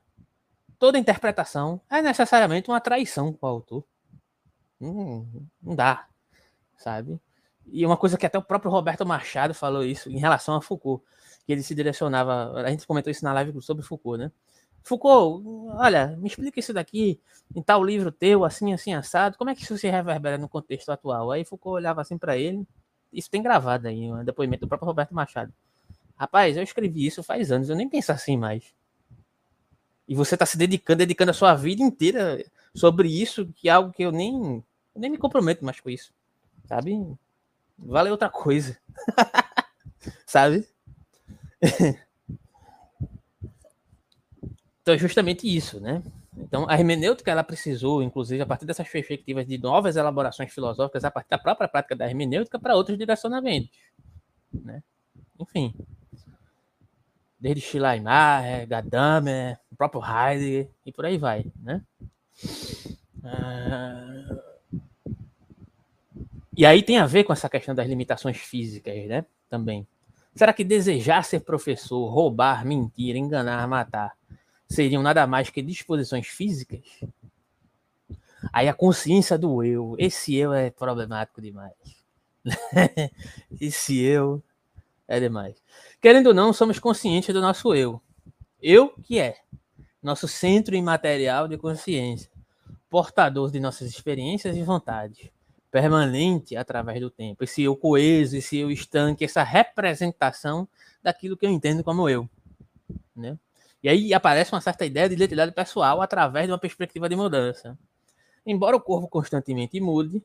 S1: toda interpretação é necessariamente uma traição com o autor. Não, não dá, sabe? E uma coisa que até o próprio Roberto Machado falou isso em relação a Foucault, que ele se direcionava, a gente comentou isso na live sobre Foucault, né? Foucault, olha, me explica isso daqui, em tal livro teu, assim, assim, assado, como é que isso se reverbera no contexto atual? Aí Foucault olhava assim para ele, isso tem gravado aí, um depoimento do próprio Roberto Machado. Rapaz, eu escrevi isso faz anos, eu nem penso assim mais. E você está se dedicando, dedicando a sua vida inteira sobre isso, que é algo que eu nem, eu nem me comprometo mais com isso, sabe? Vale outra coisa, <laughs> sabe? <laughs> Então é justamente isso, né? Então a hermenêutica ela precisou, inclusive, a partir dessas perspectivas de novas elaborações filosóficas, a partir da própria prática da hermenêutica, para outros direcionamentos, né? Enfim, desde Schleiermacher, Gadamer, o próprio Heidegger e por aí vai, né? Ah... E aí tem a ver com essa questão das limitações físicas, né? Também. Será que desejar ser professor, roubar, mentir, enganar, matar seriam nada mais que disposições físicas, aí a consciência do eu, esse eu é problemático demais. <laughs> esse eu é demais. Querendo ou não, somos conscientes do nosso eu. Eu que é nosso centro imaterial de consciência, portador de nossas experiências e vontades, permanente através do tempo. Esse eu coeso, esse eu estanque, essa representação daquilo que eu entendo como eu, né? E aí aparece uma certa ideia de identidade pessoal através de uma perspectiva de mudança. Embora o corpo constantemente mude,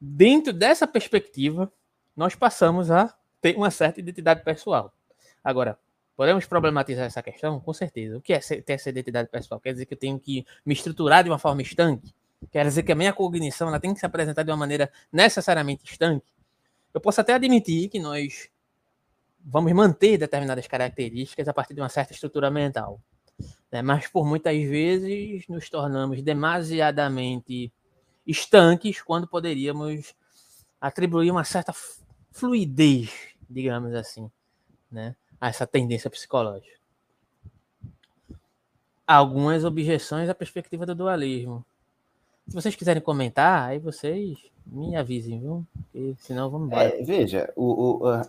S1: dentro dessa perspectiva, nós passamos a ter uma certa identidade pessoal. Agora, podemos problematizar essa questão? Com certeza. O que é ter essa identidade pessoal? Quer dizer que eu tenho que me estruturar de uma forma estanque? Quer dizer que a minha cognição ela tem que se apresentar de uma maneira necessariamente estanque? Eu posso até admitir que nós vamos manter determinadas características a partir de uma certa estrutura mental. Né? Mas por muitas vezes nos tornamos demasiadamente estanques quando poderíamos atribuir uma certa fluidez, digamos assim, né? a essa tendência psicológica. Algumas objeções à perspectiva do dualismo. Se vocês quiserem comentar, aí vocês me avisem, viu? Porque senão vamos embora.
S2: É, veja, o, o,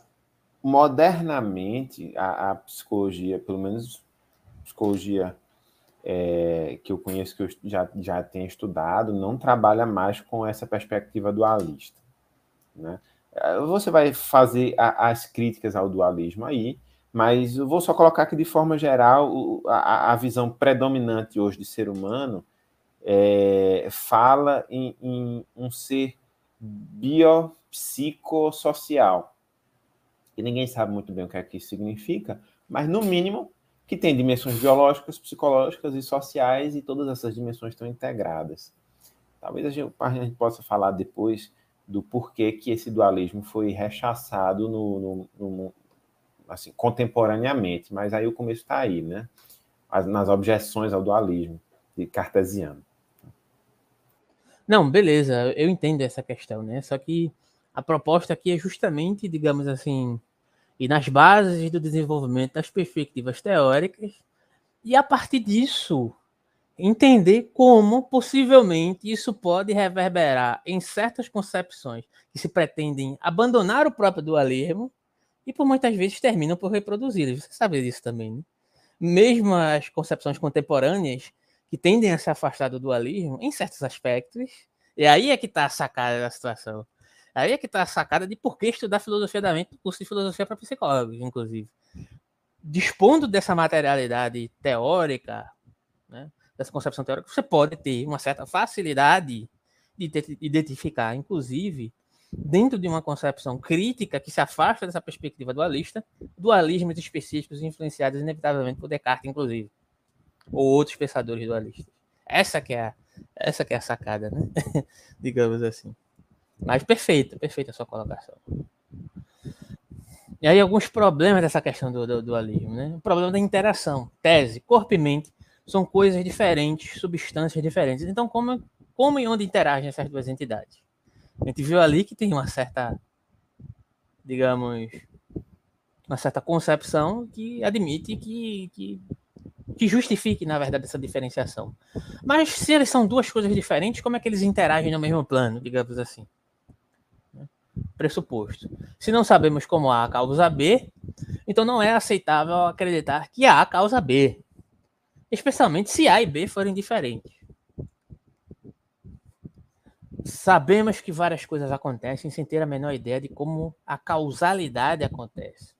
S2: modernamente, a, a, psicologia, pelo menos psicologia é, que eu conheço, que eu já, já tenho estudado, não trabalha mais com essa perspectiva dualista. Né? Você vai fazer a, as críticas ao dualismo aí, mas eu vou só colocar que, de forma geral, a, a visão predominante hoje de ser humano é, fala em, em um ser biopsicossocial e ninguém sabe muito bem o que é que isso significa, mas no mínimo que tem dimensões biológicas, psicológicas e sociais e todas essas dimensões estão integradas. Talvez a gente, a gente possa falar depois do porquê que esse dualismo foi rechaçado no, no, no assim, contemporaneamente, mas aí o começo está aí, né? As, nas objeções ao dualismo de cartesiano.
S1: Não, beleza, eu entendo essa questão, né? Só que a proposta aqui é justamente, digamos assim, ir nas bases do desenvolvimento das perspectivas teóricas e a partir disso entender como possivelmente isso pode reverberar em certas concepções que se pretendem abandonar o próprio dualismo e por muitas vezes terminam por reproduzi-las. Você sabe disso também, né? Mesmo as concepções contemporâneas que tendem a se afastar do dualismo em certos aspectos, e aí é que está a sacada da situação. Aí é que está a sacada de por que estudar filosofia da mente, curso de filosofia para psicólogos, inclusive. Dispondo dessa materialidade teórica, né, dessa concepção teórica, você pode ter uma certa facilidade de identificar, inclusive, dentro de uma concepção crítica que se afasta dessa perspectiva dualista, dualismos específicos influenciados inevitavelmente por Descartes, inclusive, ou outros pensadores dualistas. Essa que é a, essa que é a sacada, né? <laughs> Digamos assim. Mas perfeita, perfeita a sua colocação. E aí alguns problemas dessa questão do, do, dualismo, né? O problema da interação, tese, corpo e mente são coisas diferentes, substâncias diferentes. Então, como, como e onde interagem essas duas entidades? A gente viu ali que tem uma certa, digamos, uma certa concepção que admite que, que, que justifique, na verdade, essa diferenciação. Mas se eles são duas coisas diferentes, como é que eles interagem no mesmo plano, digamos assim? Pressuposto. Se não sabemos como A causa B, então não é aceitável acreditar que A causa B, especialmente se A e B forem diferentes. Sabemos que várias coisas acontecem sem ter a menor ideia de como a causalidade acontece.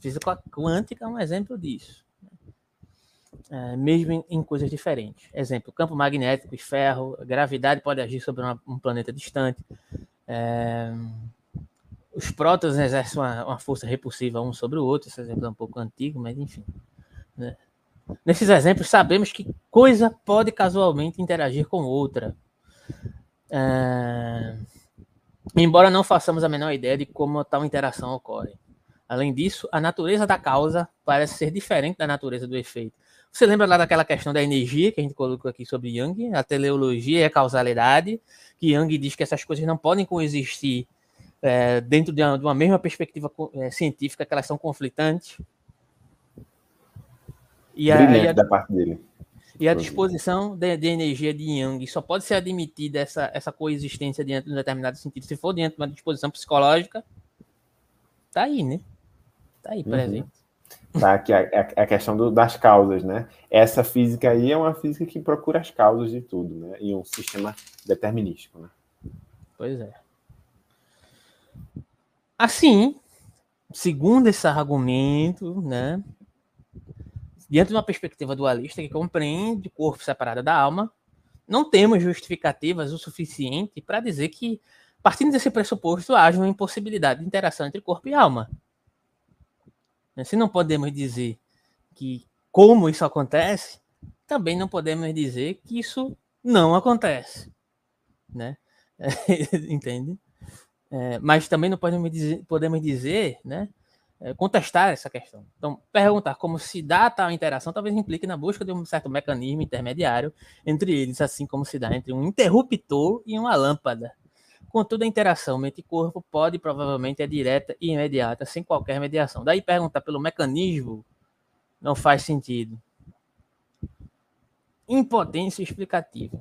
S1: Física quântica é um exemplo disso. É, mesmo em, em, coisas diferentes. Exemplo, campo magnético e ferro, gravidade pode agir sobre uma, um planeta distante. É, os prótons exercem uma, uma, força repulsiva um sobre o outro. Esse exemplo é um pouco antigo, mas enfim. Né? Nesses exemplos, sabemos que coisa pode casualmente interagir com outra. É... Embora não façamos a menor ideia de como tal interação ocorre. Além disso, a natureza da causa parece ser diferente da natureza do efeito. Você lembra lá daquela questão da energia que a gente colocou aqui sobre Young, a teleologia e a causalidade, que Young diz que essas coisas não podem coexistir é, dentro de uma, de uma, mesma perspectiva é, científica, que elas são conflitantes.
S2: E a, a, da parte dele.
S1: E a disposição de, de, energia de Yang só pode ser admitida essa, essa coexistência dentro de um determinado sentido. Se for dentro de uma disposição psicológica, tá aí, né? Tá aí, uhum. presente.
S2: Tá, que é, é a questão do, das causas, né? Essa física aí é uma física que procura as causas de tudo, né? E um sistema determinístico, né?
S1: Pois é. Assim, segundo esse argumento, né, diante de uma perspectiva dualista que compreende o corpo separado da alma, não temos justificativas o suficiente para dizer que, partindo desse pressuposto, haja uma impossibilidade de interação entre corpo e alma. Se não podemos dizer que como isso acontece, também não podemos dizer que isso não acontece, né? <laughs> Entende? É, mas também não podemos dizer, podemos dizer né, é, contestar essa questão. Então, perguntar como se dá tal interação talvez implique na busca de um certo mecanismo intermediário entre eles, assim como se dá entre um interruptor e uma lâmpada. Contudo, a interação mente-corpo pode provavelmente é direta e imediata, sem qualquer mediação. Daí perguntar pelo mecanismo não faz sentido. Impotência explicativa.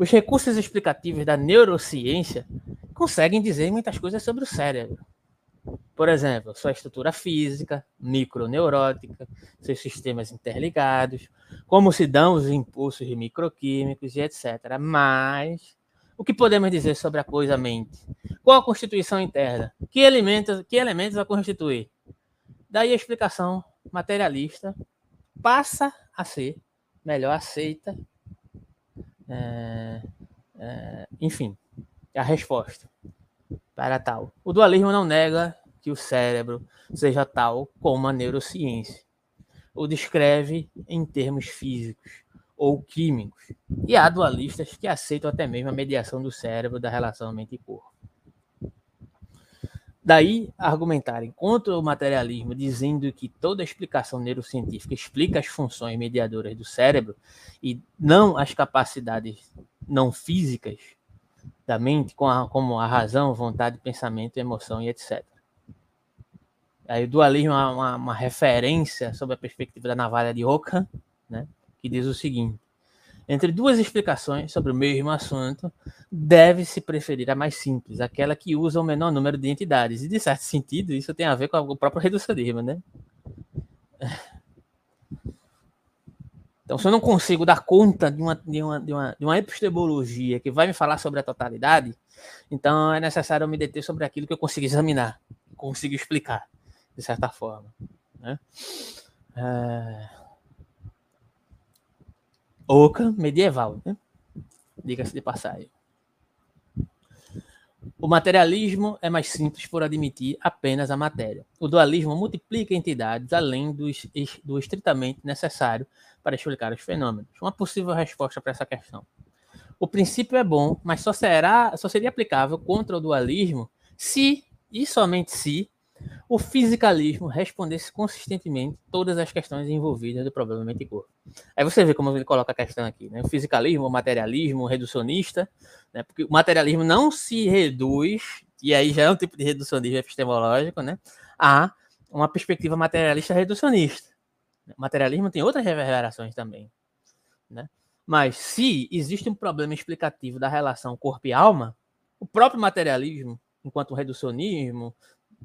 S1: Os recursos explicativos da neurociência conseguem dizer muitas coisas sobre o cérebro. Por exemplo, sua estrutura física, microneurótica, seus sistemas interligados, como se dão os impulsos microquímicos e etc. Mas o que podemos dizer sobre a coisa mente? Qual a constituição interna? Que elementos, que elementos a constituir? Daí a explicação materialista passa a ser melhor aceita é, é, enfim, a resposta para tal. O dualismo não nega que o cérebro seja tal como a neurociência. O descreve em termos físicos ou químicos. E há dualistas que aceitam até mesmo a mediação do cérebro da relação mente e corpo. Daí argumentarem contra o materialismo, dizendo que toda explicação neurocientífica explica as funções mediadoras do cérebro e não as capacidades não físicas da mente, como a razão, vontade, pensamento, emoção e etc. Aí o dualismo é uma, uma referência sobre a perspectiva da navalha de Ockham, né, que diz o seguinte: entre duas explicações sobre o mesmo assunto, deve-se preferir a mais simples, aquela que usa o menor número de entidades. E, de certo sentido, isso tem a ver com o próprio reducionismo, né? Então, se eu não consigo dar conta de uma, de, uma, de, uma, de uma epistemologia que vai me falar sobre a totalidade, então é necessário eu me deter sobre aquilo que eu consigo examinar, consigo explicar, de certa forma. Né? É... Oca medieval, né? Diga-se de passagem. O materialismo é mais simples por admitir apenas a matéria. O dualismo multiplica entidades além do, do estritamente necessário para explicar os fenômenos. Uma possível resposta para essa questão. O princípio é bom, mas só, será, só seria aplicável contra o dualismo se, e somente se, o fisicalismo respondesse consistentemente todas as questões envolvidas do problema mente. Aí você vê como ele coloca a questão aqui, né? O fisicalismo, o materialismo, o reducionista, né? Porque o materialismo não se reduz, e aí já é um tipo de reducionismo epistemológico, né? A uma perspectiva materialista reducionista. O materialismo tem outras reverberações também, né? Mas se existe um problema explicativo da relação corpo e alma, o próprio materialismo, enquanto reducionismo,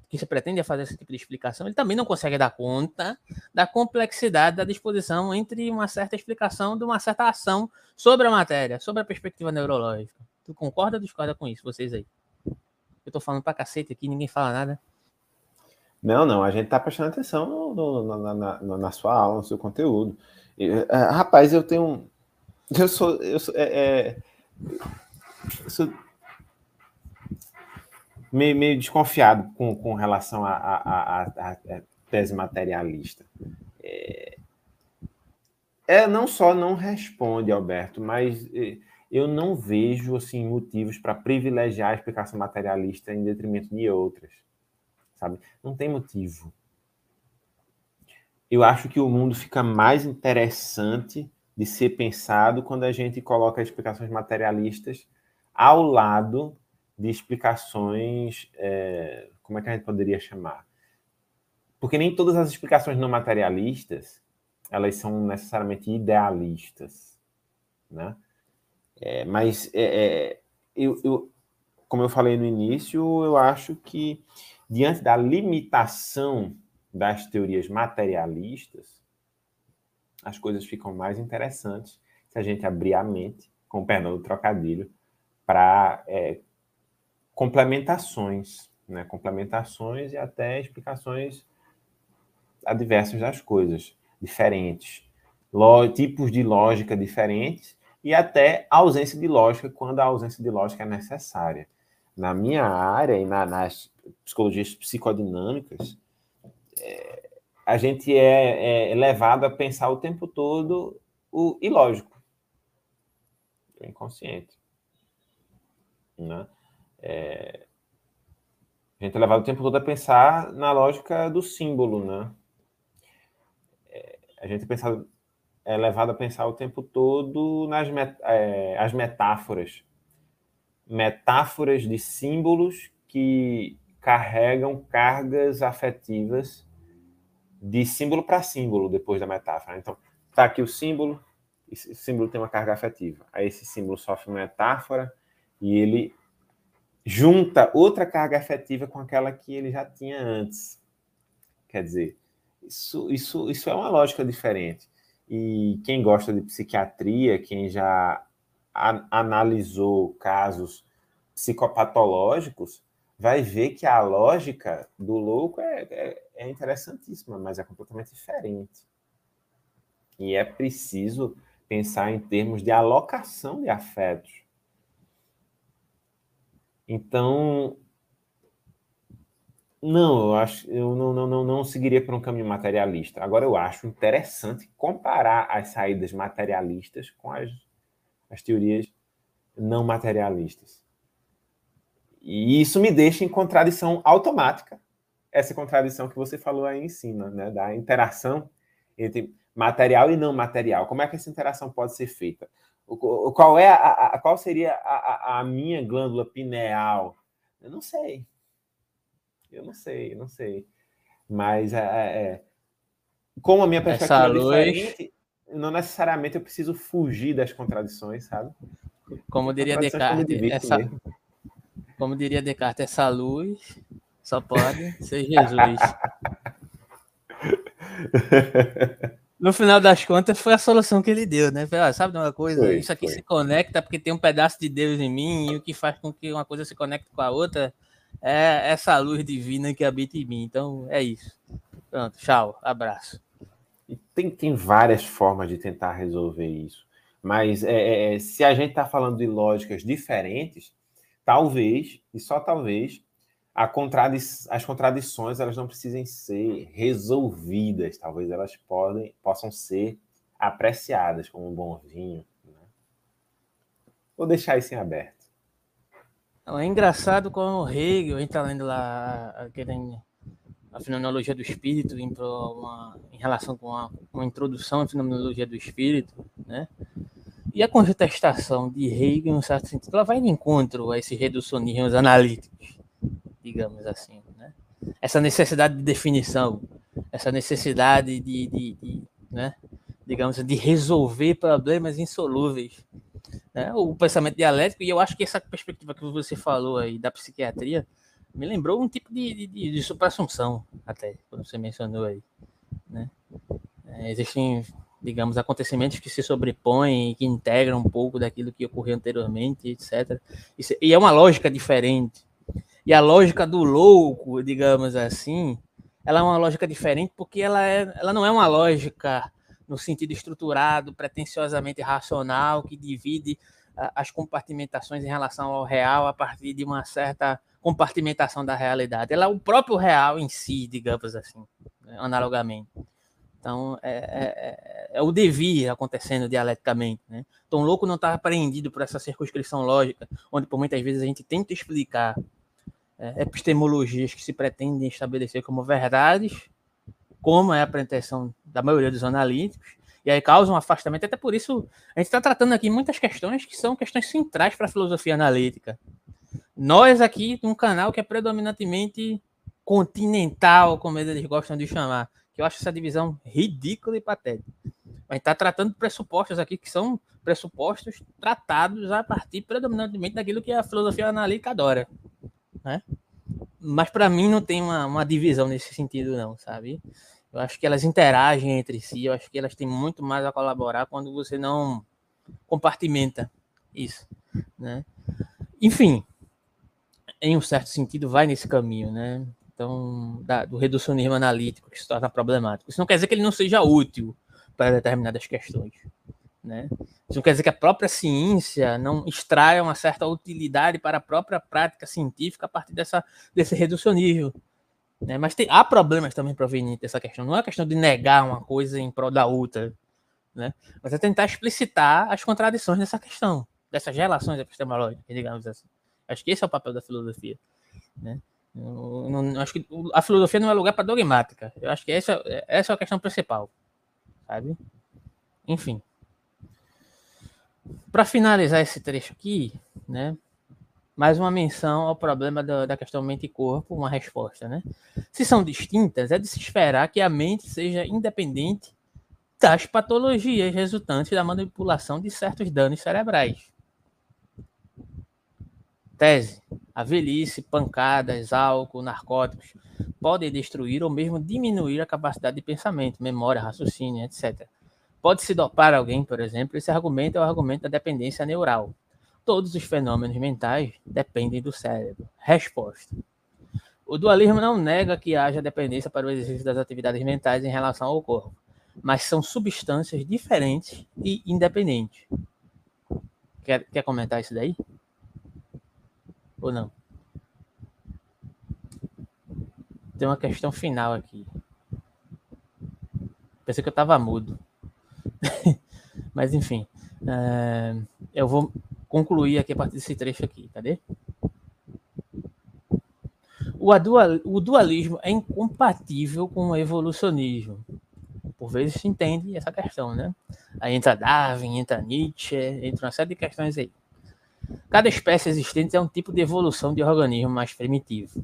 S1: que se pretende fazer esse tipo de explicação, ele também não consegue dar conta da complexidade da disposição entre uma certa explicação de uma certa ação sobre a matéria, sobre a perspectiva neurológica. Tu concorda ou discorda com isso, vocês aí? Eu tô falando pra cacete aqui, ninguém fala nada.
S2: Não, não, a gente tá prestando atenção no, no, na, na, na, sua aula, no seu conteúdo. Uh, rapaz, eu tenho. Eu sou. Eu sou, é, é, eu sou meio, meio desconfiado com, com relação à tese materialista. É, é, não só não responde, Alberto, mas é, eu não vejo assim motivos para privilegiar a explicação materialista em detrimento de outras, sabe? Não tem motivo. Eu acho que o mundo fica mais interessante de ser pensado quando a gente coloca explicações materialistas ao lado de explicações, é, como é que a gente poderia chamar? Porque nem todas as explicações não materialistas elas são necessariamente idealistas, né? É, mas é, é, eu, eu, como eu falei no início, eu acho que diante da limitação das teorias materialistas, as coisas ficam mais interessantes se a gente abrir a mente, com perdão do trocadilho, para é, complementações, né? complementações e até explicações adversas das coisas, diferentes, tipos de lógica diferentes e até ausência de lógica quando a ausência de lógica é necessária. Na minha área e na, nas psicologias psicodinâmicas, é, a gente é, é, levado a pensar o tempo todo o ilógico, o inconsciente. Né? É, a gente é levado o tempo todo a pensar na lógica do símbolo, né? É, a gente é, pensado, é levado a pensar o tempo todo nas met, é, as metáforas. Metáforas de símbolos que carregam cargas afetivas de símbolo para símbolo depois da metáfora. Então, está aqui o símbolo, esse símbolo tem uma carga afetiva. Aí esse símbolo sofre uma metáfora e ele junta outra carga afetiva com aquela que ele já tinha antes. Quer dizer, isso, isso, isso é uma lógica diferente. E quem gosta de psiquiatria, quem já a, analisou casos psicopatológicos, vai ver que a lógica do louco é, é, é interessantíssima, mas é completamente diferente. E é preciso pensar em termos de alocação de afetos. Então, não, eu acho, eu não, não, não, não seguiria por um caminho materialista. Agora, eu acho interessante comparar as saídas materialistas com as, as teorias não materialistas. E isso me deixa em contradição automática, essa contradição que você falou aí em cima, né, da interação entre material e não material. Como é que essa interação pode ser feita? Qual, é a, a, qual seria a, a, minha glândula pineal? Eu não sei. Eu não sei, eu não sei. Mas é, é, é como a minha perspectiva
S1: Essa é
S2: diferente, não necessariamente eu preciso fugir das contradições, sabe?
S1: Como diria Descartes, essa, como diria Descartes, essa luz só pode ser Jesus. <laughs> no final das contas, foi a solução que ele deu, né? Ah, sabe de uma coisa? Foi, Isso aqui foi. se conecta porque tem um pedaço de Deus em mim, e o que faz com que uma coisa se conecte com a outra é essa luz divina que habita em mim. Então, é isso. Pronto, tchau, abraço.
S2: Tem, tem várias formas de tentar resolver isso. Mas é, é, é se a gente está falando de lógicas diferentes, talvez, e só talvez, contradi as contradições elas não precisem ser resolvidas, talvez elas podem, possam ser apreciadas como um bom vinho. Né? Vou deixar isso em aberto.
S1: É engraçado como Hegel entra lendo lá aquele a fenomenologia do espírito em, uma, em relação com uma, uma, introdução à fenomenologia do espírito, né? E a contestação de Hegel, em um certo sentido, ela vai de encontro a esses reducionismos analíticos, digamos assim, né? Essa necessidade de definição, essa necessidade de, de, de né? digamos, de resolver problemas insolúveis. Né? O pensamento dialético, e eu acho que essa perspectiva que você falou aí da psiquiatria, me lembrou um tipo de, de, de supra-assunção, até, quando você mencionou aí. Né? É, existem, digamos, acontecimentos que se sobrepõem e que integram um pouco daquilo que ocorreu anteriormente, etc. E é uma lógica diferente. E a lógica do louco, digamos assim, ela é uma lógica diferente porque ela, é, ela não é uma lógica no sentido estruturado, pretensiosamente racional, que divide as compartimentações em relação ao real a partir de uma certa compartimentação da realidade. Ela é o próprio real em si, digamos assim, né, analogamente. Então, é, é, é, é, o devir acontecendo dialeticamente. Né? Então, o louco não está apreendido por essa circunscrição lógica, onde por muitas vezes a gente tenta explicar é, epistemologias que se pretendem estabelecer como verdades, como é a pretensão da maioria dos analíticos, e aí causa um afastamento. Até por isso, a gente está tratando aqui muitas questões que são questões centrais para a filosofia analítica. Nós aqui, um canal que é predominantemente continental, como eles gostam de chamar, que eu acho essa divisão ridícula e patética. A gente está tratando pressupostos aqui que são pressupostos tratados a partir predominantemente daquilo que a filosofia analítica adora, né? Mas para mim não tem uma, uma divisão nesse sentido não, sabe? Eu acho que elas interagem entre si, eu acho que elas têm muito mais a colaborar quando você não compartimenta isso, né? Enfim, em um certo sentido, vai nesse caminho, né? Então, da, do reducionismo analítico que se torna problemático. Isso não quer dizer que ele não seja útil para determinadas questões, né? Isso não quer dizer que a própria ciência não extraia uma certa utilidade para a própria prática científica a partir dessa, desse reducionismo. Né? Mas tem, há problemas também provenientes dessa questão. Não é questão de negar uma coisa em prol da outra, né? mas é tentar explicitar as contradições dessa questão, dessas relações epistemológicas, digamos assim. Acho que esse é o papel da filosofia. Né? Eu, acho que a filosofia não é lugar para dogmática. Eu acho que essa, essa é a questão principal. Sabe? Enfim. Para finalizar esse trecho aqui, né? Mais uma menção ao problema da, da questão mente e corpo, uma resposta, né? Se são distintas, é de se esperar que a mente seja independente das patologias resultantes da manipulação de certos danos cerebrais. Tese: a velhice, pancadas, álcool, narcóticos podem destruir ou mesmo diminuir a capacidade de pensamento, memória, raciocínio, etc. Pode-se dopar alguém, por exemplo, esse argumento é o argumento da dependência neural. Todos os fenômenos mentais dependem do cérebro. Resposta: o dualismo não nega que haja dependência para o exercício das atividades mentais em relação ao corpo, mas são substâncias diferentes e independentes. Quer, quer comentar isso daí? Ou não? Tem uma questão final aqui. Pensei que eu estava mudo. <laughs> Mas enfim. É, eu vou concluir aqui a partir desse trecho aqui. Cadê? O, dual, o dualismo é incompatível com o evolucionismo. Por vezes se entende essa questão, né? Aí entra Darwin, entra Nietzsche, entra uma série de questões aí. Cada espécie existente é um tipo de evolução de organismo mais primitivo.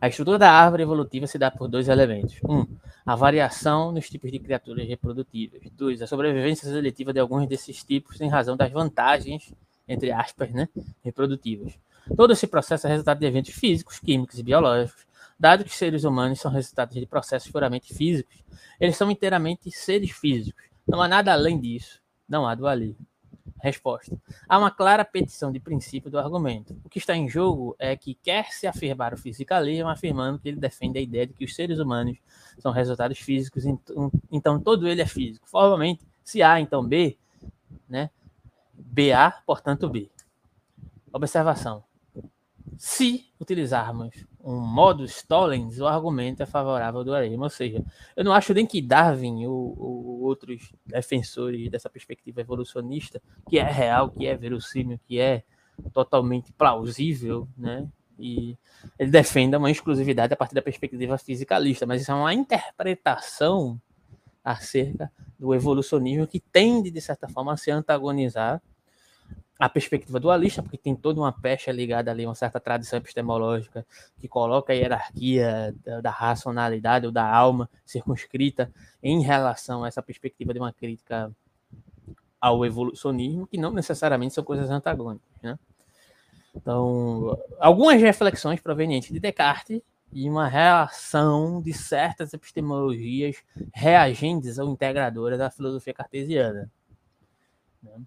S1: A estrutura da árvore evolutiva se dá por dois elementos. Um, a variação nos tipos de criaturas reprodutíveis. Dois, a sobrevivência seletiva de alguns desses tipos em razão das vantagens, entre aspas, né, reprodutivas. Todo esse processo é resultado de eventos físicos, químicos e biológicos. Dado que seres humanos são resultados de processos puramente físicos, eles são inteiramente seres físicos. Não há nada além disso. Não há dualismo. Resposta. Há uma clara petição de princípio do argumento. O que está em jogo é que quer se afirmar o fisicalismo afirmando que ele defende a ideia de que os seres humanos são resultados físicos, então todo ele é físico. Formalmente, se A, então B, né? BA, portanto B. Observação. Se utilizarmos um modo Stollens, o argumento é favorável ao dualismo. Ou seja, eu não acho nem que Darwin ou, ou outros defensores dessa perspectiva evolucionista, que é real, que é verossímil, que é totalmente plausível, né? E ele defenda uma exclusividade a partir da perspectiva fisicalista, mas isso é uma interpretação acerca do evolucionismo que tende, de certa forma, a se antagonizar a perspectiva dualista, porque tem toda uma pecha ligada ali, uma certa tradição epistemológica que coloca a hierarquia da, da, racionalidade ou da alma circunscrita em relação a essa perspectiva de uma crítica ao evolucionismo, que não necessariamente são coisas antagônicas. Né? Então, algumas reflexões provenientes de Descartes e uma relação de certas epistemologias reagentes ou integradoras da filosofia cartesiana. Né?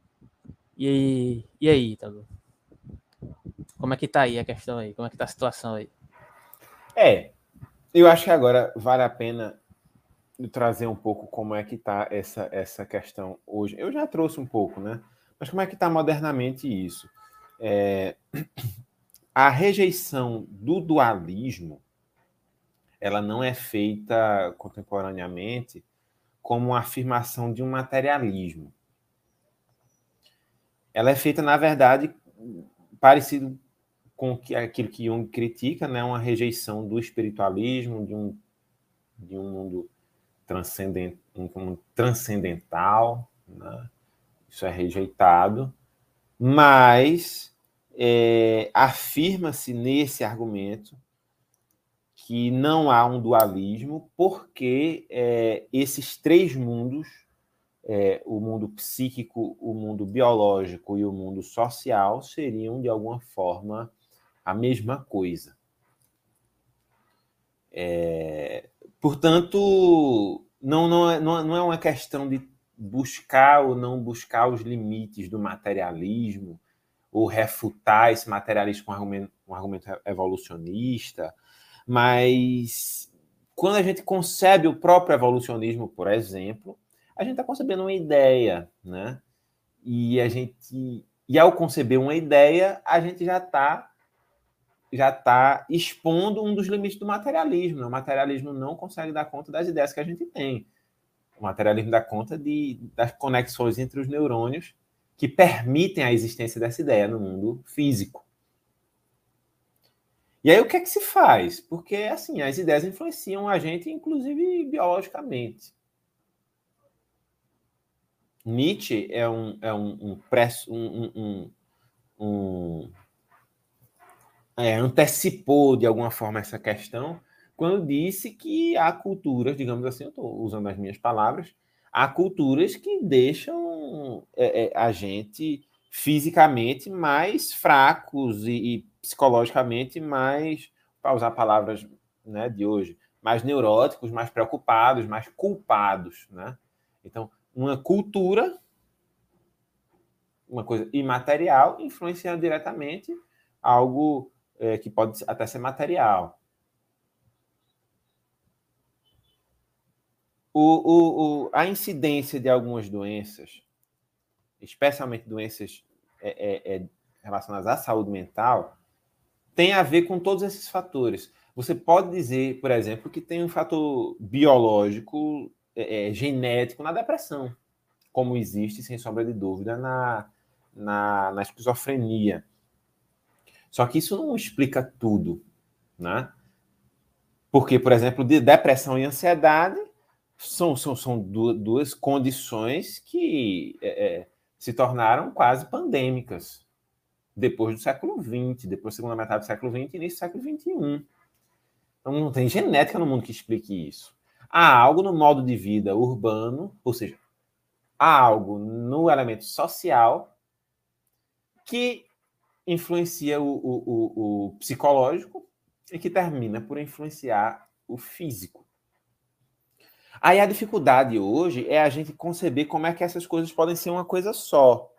S1: E, e aí, Tago? Como é que tá aí a questão aí? Como é que tá a situação aí?
S2: É, eu acho que agora vale a pena trazer um pouco como é que tá essa, essa questão hoje. Eu já trouxe um pouco, né? Mas como é que tá modernamente isso? É, a rejeição do dualismo ela não é feita contemporaneamente como uma afirmação de um materialismo ela é feita, na verdade, parecido com aquilo que Jung critica, né? uma rejeição do espiritualismo, de um, de um mundo transcendent, um mundo transcendental. Né? Isso é rejeitado. Mas é, afirma-se nesse argumento que não há um dualismo, porque é, esses três mundos é, o mundo psíquico, o mundo biológico e o mundo social seriam, de alguma forma, a mesma coisa. É, portanto, não, não, é, não é uma questão de buscar ou não buscar os limites do materialismo, ou refutar esse materialismo com um argumento, um argumento evolucionista, mas quando a gente concebe o próprio evolucionismo, por exemplo, a gente está concebendo uma ideia, né? E a gente e ao conceber uma ideia, a gente já está já está expondo um dos limites do materialismo. Né? O materialismo não consegue dar conta das ideias que a gente tem. O materialismo dá conta de, das conexões entre os neurônios que permitem a existência dessa ideia no mundo físico. E aí o que é que se faz? Porque assim, as ideias influenciam a gente, inclusive biologicamente. Nietzsche é um, é um, um, um, um, um é, antecipou de alguma forma essa questão quando disse que há culturas, digamos assim, eu estou usando as minhas palavras, há culturas que deixam é, é, a gente fisicamente mais fracos e, e psicologicamente mais, para usar palavras né, de hoje, mais neuróticos, mais preocupados, mais culpados, né? Então, uma cultura, uma coisa imaterial, influenciando diretamente algo é, que pode até ser material. O, o, o, a incidência de algumas doenças, especialmente doenças é, é, é, relacionadas à saúde mental, tem a ver com todos esses fatores. Você pode dizer, por exemplo, que tem um fator biológico é, é, genético na depressão, como existe, sem sombra de dúvida, na, na, na esquizofrenia. Só que isso não explica tudo, né? Porque, por exemplo, de depressão e ansiedade são, são, são duas condições que é, é, se tornaram quase pandêmicas depois do século XX, depois da segunda metade do século XX e início do século XXI. Então, não tem genética no mundo que explique isso há algo no modo de vida urbano, ou seja, há algo no elemento social que influencia o, o, o, o psicológico e que termina por influenciar o físico. Aí a dificuldade hoje é a gente conceber como é que essas coisas podem ser uma coisa só.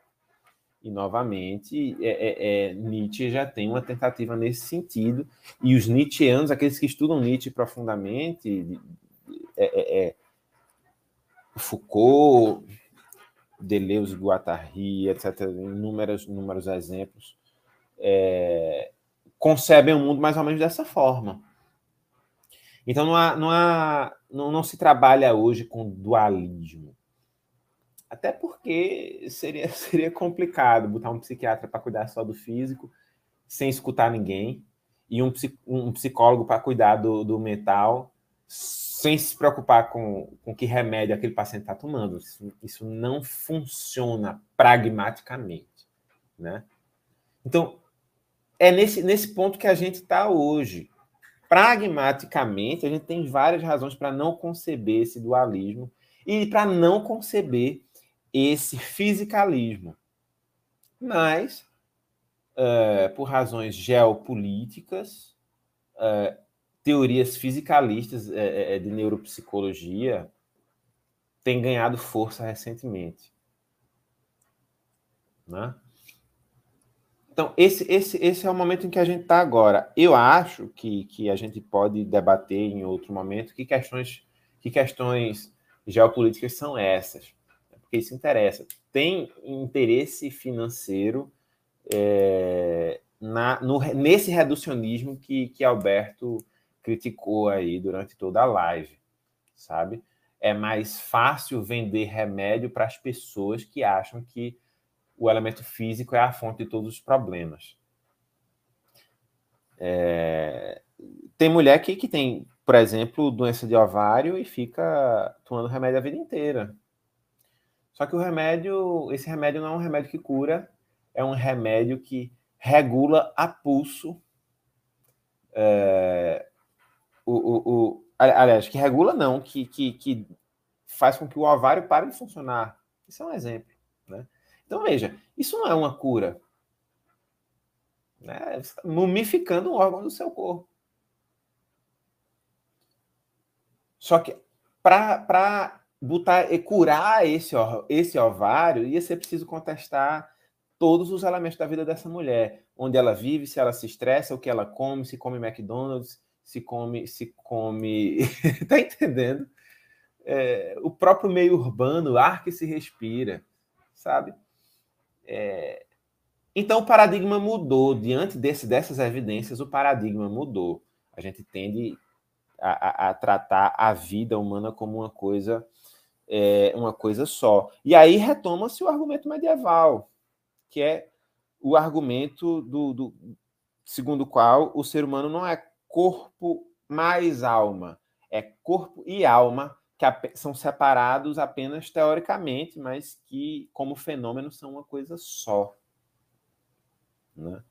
S2: E, novamente, é, é, é, Nietzsche já tem uma tentativa nesse sentido. E os Nietzscheanos, aqueles que estudam Nietzsche profundamente, é, é, é, Foucault, Deleuze, Guattari, etc., inúmeros, inúmeros exemplos, é, concebem o mundo mais ou menos dessa forma. Então não, há, não, há, não, não se trabalha hoje com dualismo. Até porque seria, <laughs> seria complicado botar um psiquiatra para cuidar só do físico, sem escutar ninguém, e um, um psicólogo para cuidar do, do mental, sem se preocupar com, com que remédio aquele paciente está tomando. Isso, isso não funciona pragmaticamente. Né? Então, é nesse, nesse ponto que a gente está hoje pragmaticamente, a gente tem várias razões para não conceber esse dualismo e para não conceber esse fisicalismo. Mas, é, por razões geopolíticas, é, teorias fisicalistas é, de neuropsicologia têm ganhado força recentemente. Né? Então, esse, esse, esse é o momento em que a gente está agora. Eu acho que, que a gente pode debater em outro momento que questões, que questões geopolíticas são essas. Porque isso interessa. Tem interesse financeiro é, na, no, nesse reducionismo que, que Alberto criticou aí durante toda a live, sabe? É mais fácil vender remédio para as pessoas que acham que o elemento físico é a fonte de todos os problemas. É... Tem mulher que, que tem, por exemplo, doença de ovário e fica tomando remédio a vida inteira. Só que o remédio, esse remédio não é um remédio que cura, é um remédio que regula a pulso. É... O, o, o, aliás, que regula não, que, que, que faz com que o ovário pare de funcionar. Isso é um exemplo. Né? Então, veja, isso não é uma cura. Né? Você está mumificando um órgão do seu corpo. Só que para botar e curar esse, esse ovário, ia ser preciso contestar todos os elementos da vida dessa mulher. Onde ela vive, se ela se estressa, o que ela come, se come McDonald's, se come. Se come... <laughs> tá entendendo? É, o próprio meio urbano, o ar que se respira, sabe? É... Então, o paradigma mudou. Diante desse, dessas evidências, o paradigma mudou. A gente tende a, a, a tratar a vida humana como uma coisa, é, uma coisa só. E aí retoma-se o argumento medieval, que é o argumento do, do, segundo o qual o ser humano não é corpo mais alma, é corpo e alma que são separados apenas teoricamente, mas que, como fenômeno, são uma coisa só. Né?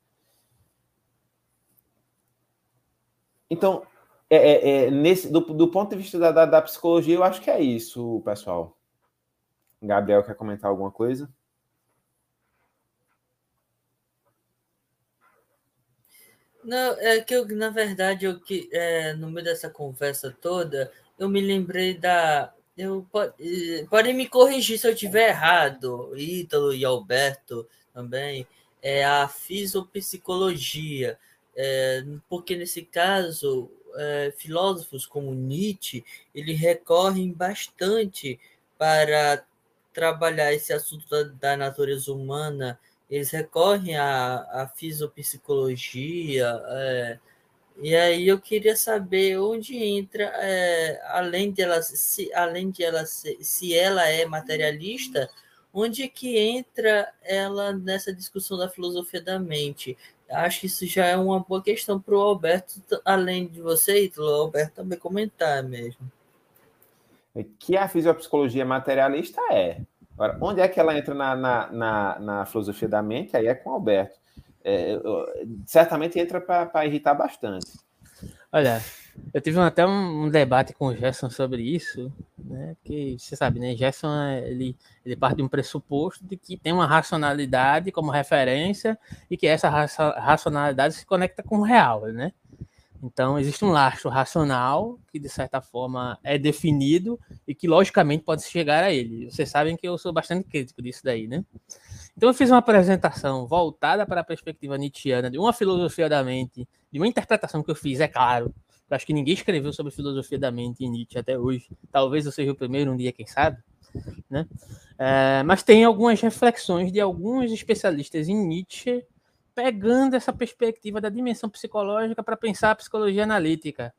S2: Então, é, é, é, nesse, do, do, ponto de vista da, da, da, psicologia, eu acho que é isso, pessoal. Gabriel quer comentar alguma coisa?
S3: Não, é que eu, na verdade, eu que é, no meio dessa conversa toda, eu me lembrei da. Eu, podem me corrigir se eu estiver errado, Ítalo e Alberto também, é a fisiopsicologia, é, porque nesse caso, é, filósofos como Nietzsche, ele recorrem bastante para trabalhar esse assunto da, da natureza humana, eles recorrem à, à fisiopsicologia, é, e aí eu queria saber onde entra, é, além de ela, se, além de ela ser, se ela é materialista, onde que entra ela nessa discussão da filosofia da mente? Acho que isso já é uma boa questão para o Alberto, além de você, Ítalo, o Alberto também comentar mesmo.
S2: É que a fisiopsicologia materialista é. Agora, onde é que ela entra na, na, na, na filosofia da mente? Aí é com o Alberto é, certamente entra para irritar bastante.
S1: Olha, eu tive até um, um, debate com o Gerson sobre isso, né? Que você sabe, né? Gerson ele, ele parte de um pressuposto de que tem uma racionalidade como referência e que essa racionalidade se conecta com o real, né? Então, existe um lastro racional que, de certa forma, é definido e que, logicamente, pode chegar a ele. Vocês sabem que eu sou bastante crítico disso daí, né? Então, eu fiz uma apresentação voltada para a perspectiva nietzschiana, de uma filosofia da mente, de uma interpretação que eu fiz, é claro. Eu acho que ninguém escreveu sobre filosofia da mente em Nietzsche até hoje. Talvez eu seja o primeiro um dia, quem sabe? Né? É, mas tem algumas reflexões de alguns especialistas em Nietzsche pegando essa perspectiva da dimensão psicológica para pensar a psicologia analítica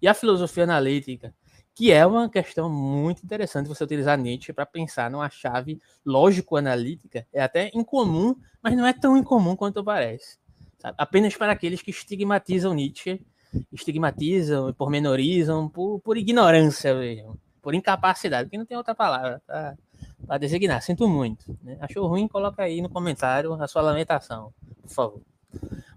S1: e a filosofia analítica, que é uma questão muito interessante você utilizar Nietzsche para pensar numa chave lógico-analítica. É até incomum, mas não é tão incomum quanto parece. Sabe? Apenas para aqueles que estigmatizam Nietzsche, estigmatizam, pormenorizam por, por ignorância mesmo, por incapacidade, porque não tem outra palavra para designar. Sinto muito. Né? Achou ruim? Coloca aí no comentário a sua lamentação, por favor.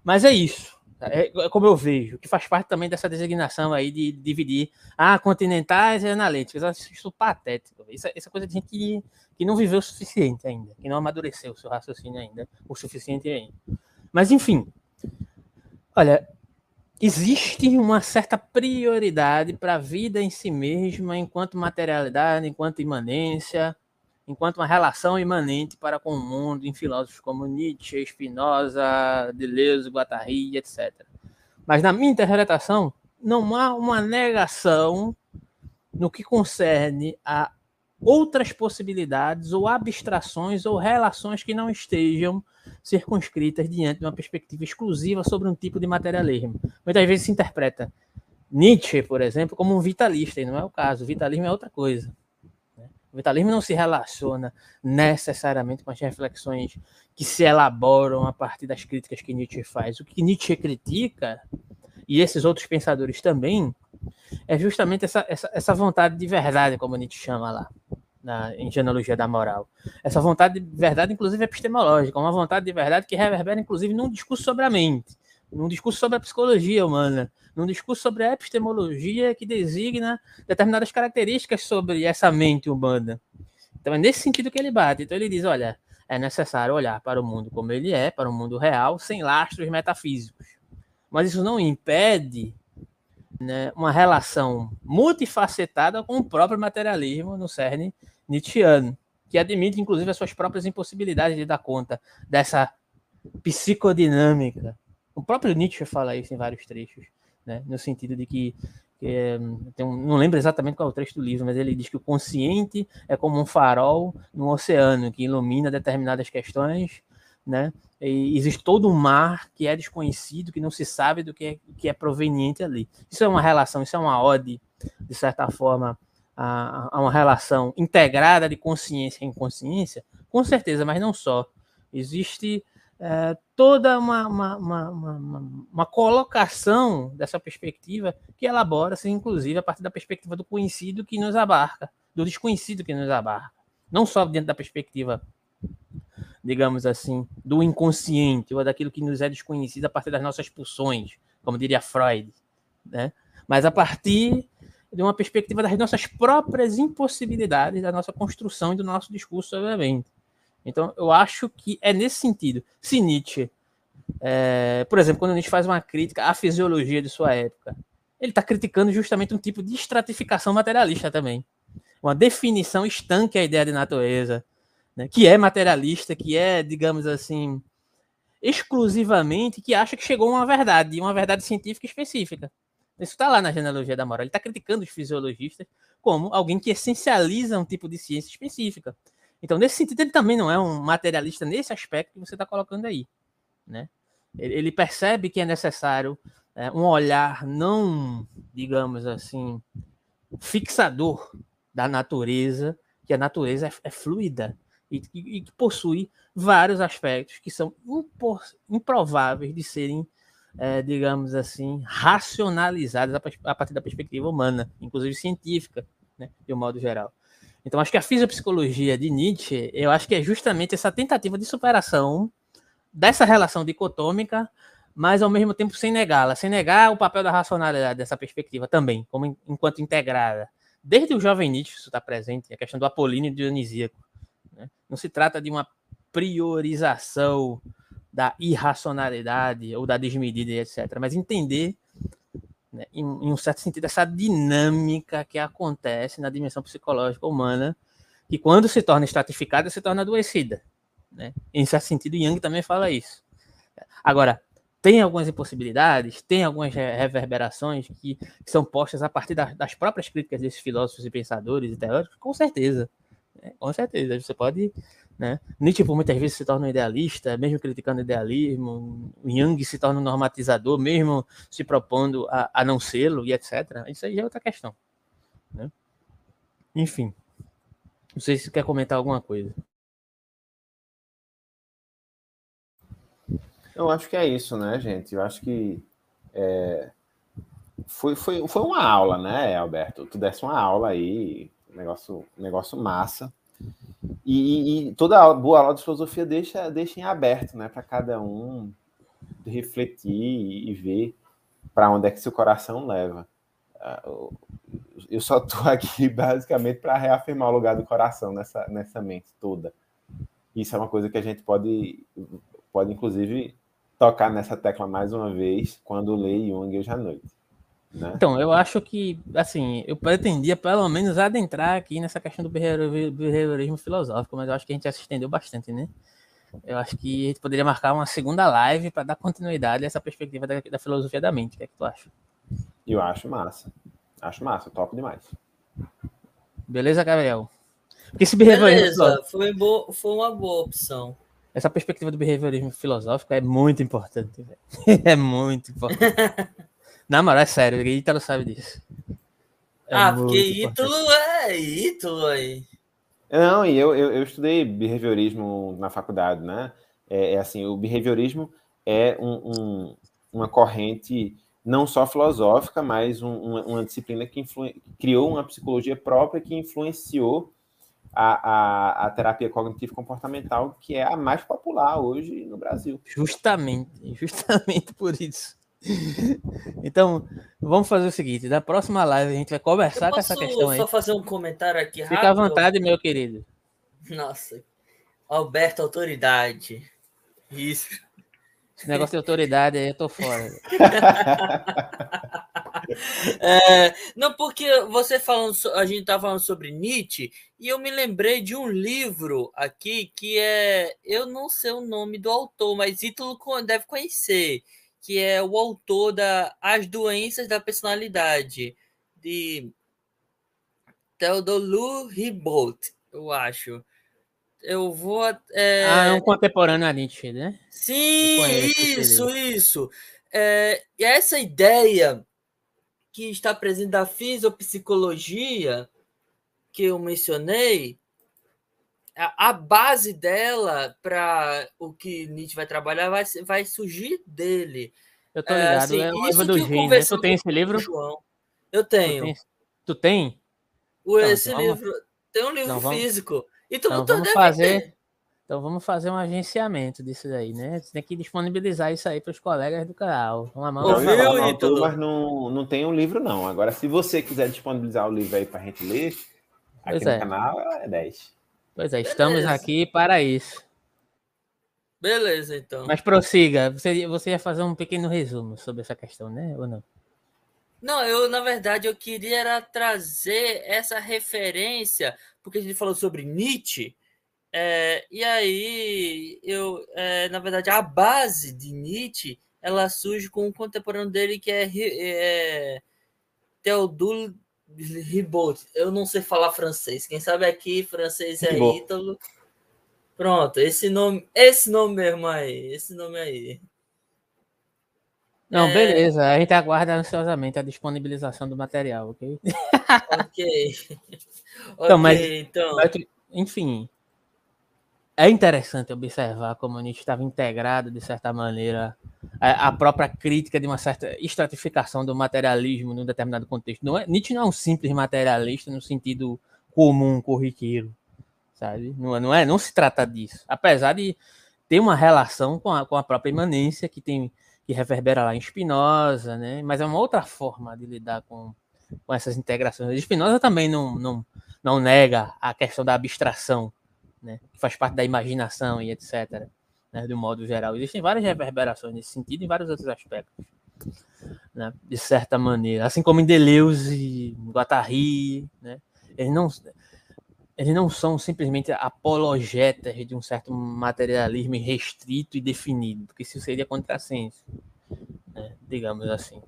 S1: Mas é isso. É, é como eu vejo, que faz parte também dessa designação aí de dividir ah, continentais e analíticas. Eu acho isso patético. Isso, essa coisa de gente que, que não viveu o suficiente ainda, que não amadureceu o seu raciocínio ainda, o suficiente ainda. Mas, enfim, olha, existe uma certa prioridade para a vida em si mesma, enquanto materialidade, enquanto imanência, enquanto uma relação imanente para com o mundo em filósofos como Nietzsche, Spinoza, Deleuze, Guattari, etc. Mas na minha interpretação, não há uma negação no que concerne a outras possibilidades ou abstrações ou relações que não estejam circunscritas diante de uma perspectiva exclusiva sobre um tipo de materialismo. Muitas vezes se interpreta Nietzsche, por exemplo, como um vitalista, e não é o caso. O vitalismo é outra coisa. O vitalismo não se relaciona necessariamente com as reflexões que se elaboram a partir das críticas que Nietzsche faz. O que Nietzsche critica, e esses outros pensadores também, é justamente essa, essa, essa vontade de verdade, como Nietzsche chama lá, na, em Genealogia da Moral. Essa vontade de verdade, inclusive epistemológica, uma vontade de verdade que reverbera, inclusive, num discurso sobre a mente, num discurso sobre a psicologia humana, num discurso sobre a epistemologia que designa determinadas características sobre essa mente humana. Então é nesse sentido que ele bate. Então ele diz, olha, é necessário olhar para o mundo como ele é, para o mundo real, sem lastros metafísicos. Mas isso não impede né, uma relação multifacetada com o próprio materialismo no cerne nietzscheano, que admite, inclusive, as suas próprias impossibilidades de dar conta dessa psicodinâmica. O próprio Nietzsche fala isso em vários trechos né? no sentido de que, é, um, não lembro exatamente qual é o trecho do livro, mas ele diz que o consciente é como um farol no oceano que ilumina determinadas questões, né? E existe todo um mar que é desconhecido, que não se sabe do que é, que é proveniente ali. Isso é uma relação, isso é uma ode, de certa forma, a, a uma relação integrada de consciência e inconsciência, com certeza, mas não só. Existe é, toda uma, uma, uma, uma, colocação dessa perspectiva que elabora-se, inclusive, a partir da perspectiva do conhecido que nos abarca, do desconhecido que nos abarca. Não só dentro da perspectiva, digamos assim, do inconsciente ou daquilo que nos é desconhecido a partir das nossas pulsões, como diria Freud, né? mas a partir de uma perspectiva das nossas próprias impossibilidades, da nossa construção e do nosso discurso, obviamente. Então, eu acho que é nesse sentido. Se Nietzsche, é, por exemplo, quando Nietzsche faz uma crítica à fisiologia de sua época, ele está criticando justamente um tipo de estratificação materialista também. Uma definição estanque à ideia de natureza, né, que é materialista, que é, digamos assim, exclusivamente, que acha que chegou a uma verdade, uma verdade científica específica. Isso está lá na genealogia da moral. Ele está criticando os fisiologistas como alguém que essencializa um tipo de ciência específica. Então, nesse sentido, ele também não é um materialista nesse aspecto que você está colocando aí. Né? Ele percebe que é necessário é, um olhar não, digamos assim, fixador da natureza, que a natureza é, é fluida e, e, que possui vários aspectos que são improváveis de serem, é, digamos assim, racionalizados a, partir da perspectiva humana, inclusive científica, né, de um modo geral. Então, acho que a fisiopsicologia de Nietzsche, eu acho que é justamente essa tentativa de superação dessa relação dicotômica, mas ao mesmo tempo sem negá-la, sem negar o papel da racionalidade dessa perspectiva também, como enquanto integrada. Desde o jovem Nietzsche isso está presente, a questão do apolíneo dionisíaco. Né? Não se trata de uma priorização da irracionalidade ou da desmedida, etc., mas entender né, em, em, um certo sentido, essa dinâmica que acontece na dimensão psicológica humana, que quando se torna estratificada, se torna adoecida. Né? Em certo sentido, Young também fala isso. Agora, tem algumas impossibilidades, tem algumas reverberações que, que são postas a partir das, das, próprias críticas desses filósofos e pensadores e teóricos, com certeza. Né? Com certeza. Você pode Né? Nietzsche, por muitas vezes, se torna um idealista, mesmo criticando o idealismo. Jung se torna um normatizador, mesmo se propondo a, a não sê-lo, e etc. Isso aí já é outra questão. Né? Enfim. Não sei se quer comentar alguma coisa.
S2: Eu acho que é isso, né, gente? Eu acho que é, foi, foi, foi uma aula, né, Alberto? Tu desse uma aula aí, negócio, negócio massa. E, e, toda aula, boa aula de filosofia deixa, deixa em aberto, né, para cada um refletir e, e ver para onde é que seu coração leva. Ah, eu só estou <laughs> aqui basicamente para reafirmar o lugar do coração nessa, nessa mente toda. Isso é uma coisa que a gente pode, pode inclusive, tocar nessa tecla mais uma vez quando lê Jung hoje à noite. Né?
S1: Então, eu acho que, assim, eu pretendia pelo menos adentrar aqui nessa questão do behaviorismo filosófico, mas eu acho que a gente já se estendeu bastante, né? Eu acho que a gente poderia marcar uma segunda live para dar continuidade a essa perspectiva da, da, filosofia da mente. O que é que tu acha?
S2: Eu acho massa. Acho massa, top demais.
S1: Beleza, Gabriel?
S3: Porque esse behaviorismo. Beleza, foi, bo... foi uma boa opção.
S1: Essa perspectiva do behaviorismo filosófico é muito importante, <laughs> É muito importante. <laughs> Na moral, é sério, o Ítalo sabe disso.
S3: É ah, porque Ítalo é Ítalo aí.
S2: Não, e eu, eu, eu, estudei behaviorismo na faculdade, né? É, é assim, o behaviorismo é um, um, uma corrente não só filosófica, mas um, uma, uma, disciplina que criou uma psicologia própria que influenciou a, a, a terapia cognitivo-comportamental, que é a mais popular hoje no Brasil.
S1: Justamente, <laughs> justamente por isso. <laughs> Então, vamos fazer o seguinte: da próxima live a gente vai conversar com essa questão aí.
S3: só fazer um comentário aqui
S1: rápido? Fica à vontade, meu querido.
S3: Nossa, Alberto Autoridade. Isso.
S1: Esse negócio de autoridade aí eu tô fora. <laughs>
S3: é, não, porque você falando, a gente tá falando sobre Nietzsche e eu me lembrei de um livro aqui que é, eu não sei o nome do autor, mas Ítalo deve conhecer, que é o autor da As Doenças da Personalidade, de Theodore Ribolt, eu acho. Eu vou.
S1: É... Ah, é um contemporâneo a Nietzsche, né?
S3: Sim, isso, isso. É, essa ideia que está presente da fisiopsicologia que eu mencionei, a, a base dela para o que Nietzsche vai trabalhar vai, vai surgir dele.
S1: Eu tô ligado, é, assim, é o livro do Gene, né? Tu tem esse livro?
S3: João. Eu tenho.
S1: Tu, tem?
S3: O, então, esse vamos... livro. Tem um livro então, vamos... físico.
S1: E tu, então, tu vamos fazer. Ter. Então vamos fazer um agenciamento disso aí, né? Você tem que disponibilizar isso aí para os colegas do canal.
S2: Uma mão. Não, não, não, mas não, não tem um livro, não. Agora, se você quiser disponibilizar o livro aí para a gente ler, aqui pois no é. canal é 10.
S1: Pois é, estamos Beleza. aqui para isso.
S3: Beleza, então.
S1: Mas prossiga, você, você ia fazer um pequeno resumo sobre essa questão, né? Ou não?
S3: Não, eu, na verdade, eu queria era trazer essa referência, porque a gente falou sobre Nietzsche, é, e aí, eu, é, na verdade, a base de Nietzsche ela surge com um contemporâneo dele que é, é Ribaud. Eu não sei falar francês. Quem sabe aqui francês é Ribaud. Ítalo. Pronto, esse nome, esse nome mesmo aí, esse nome aí.
S1: Não, é... beleza. A gente aguarda ansiosamente a disponibilização do material, ok?
S3: Ok.
S1: então, okay, mas, então. enfim, é interessante observar como Nietzsche estava integrado, de certa maneira, a, própria crítica de uma certa estratificação do materialismo num determinado contexto. Não é, Nietzsche não é um simples materialista no sentido comum, corriqueiro, sabe? Não, é, não, é, não se trata disso. Apesar de ter uma relação com a, com a própria imanência que tem que reverbera lá em Spinoza, né? Mas é uma outra forma de lidar com, com essas integrações. Spinoza também não, não, não nega a questão da abstração né, que faz parte da imaginação e etc., né, um modo geral. Existem várias reverberações nesse sentido em vários outros aspectos, né, de certa maneira. Assim como em Deleuze, Guattari, né, eles não, eles não são simplesmente apologetas de um certo materialismo restrito e definido, porque isso seria contrassenso, né, digamos assim.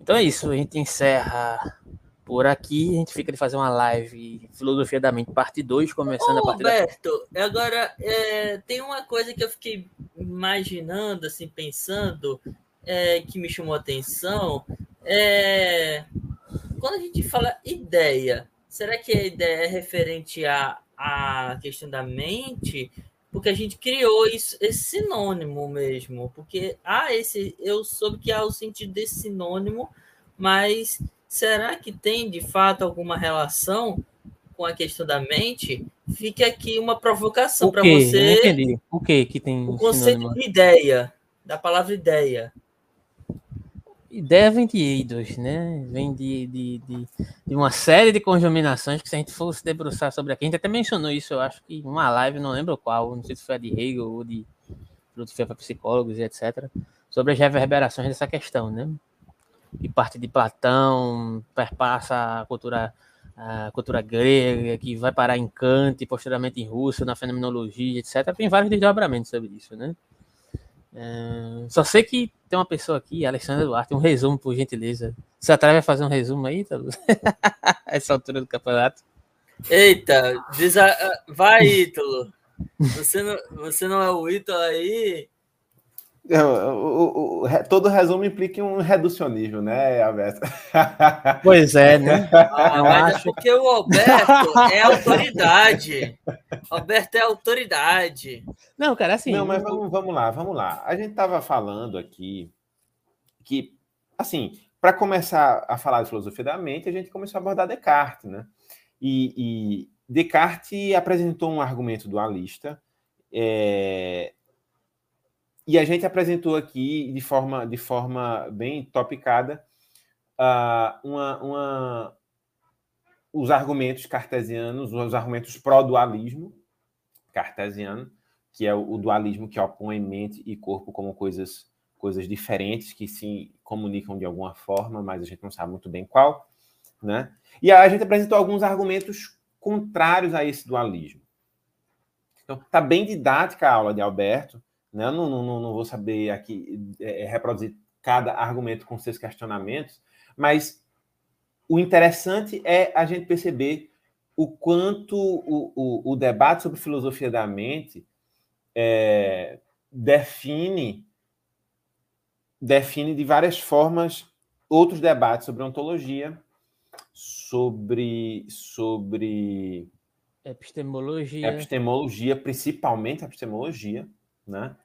S1: Então é isso, a gente encerra por aqui. A gente fica de fazer uma live Filosofia da Mente, parte 2, começando
S3: Ô,
S1: a partir
S3: Roberto, da... agora é, tem uma coisa que eu fiquei imaginando, assim, pensando, é, que me chamou a atenção. É, quando a gente fala ideia, será que a ideia é referente à, à questão da mente? Porque a gente criou isso, esse sinônimo mesmo. Porque há esse. Eu soube que há o sentido desse sinônimo, mas será que tem de fato alguma relação com a questão da mente? Fica aqui uma provocação para você.
S1: Entendi. O que que tem?
S3: O conceito sinônimo? de ideia, da palavra ideia.
S1: Ideia vem de Eidos, né? Vem de, de, de, de, uma série de conjuminações que se a gente fosse debruçar sobre aqui, a gente até mencionou isso, eu acho que uma live, não lembro qual, não sei se foi a de Hegel ou de filosofia para psicólogos e etc., sobre as reverberações dessa questão, né? Que parte de Platão, perpassa a cultura, a cultura grega, que vai parar em Kant, posteriormente em Russo, na fenomenologia, etc. Tem vários desdobramentos sobre isso, né? É, só sei que tem uma pessoa aqui, Alexandre Duarte, um resumo, por gentileza. Você atreve a fazer um resumo aí, Ítalo? <laughs> Essa altura do campeonato.
S3: Eita, a... vai, Ítalo. Você não, você não é o Ítalo aí?
S2: O, o, o, todo resumo implica um reducionismo, né, Alberto? <laughs>
S1: Pois é, né?
S3: Ah, Eu mas acho... é porque o Alberto é autoridade. Alberto é autoridade.
S1: Não, cara, assim.
S2: Não, mas vamos, vamos lá, vamos lá. A gente estava falando aqui que, assim, para começar a falar de filosofia da mente, a gente começou a abordar Descartes, né? E, e Descartes apresentou um argumento dualista. É, e a gente apresentou aqui de forma, de forma bem topicada uh, uma, uma, os argumentos cartesianos, os argumentos pró-dualismo cartesiano, que é o, o, dualismo que opõe mente e corpo como coisas, coisas diferentes que se comunicam de alguma forma, mas a gente não sabe muito bem qual. Né? E a gente apresentou alguns argumentos contrários a esse dualismo. Então, está bem didática a aula de Alberto, né? Eu não, não, não vou saber aqui é, é, reproduzir cada argumento com seus questionamentos, mas o interessante é a gente perceber o quanto o, o, o debate sobre filosofia da mente é, define define de várias formas outros debates sobre ontologia, sobre sobre
S1: epistemologia,
S2: epistemologia, principalmente epistemologia, né?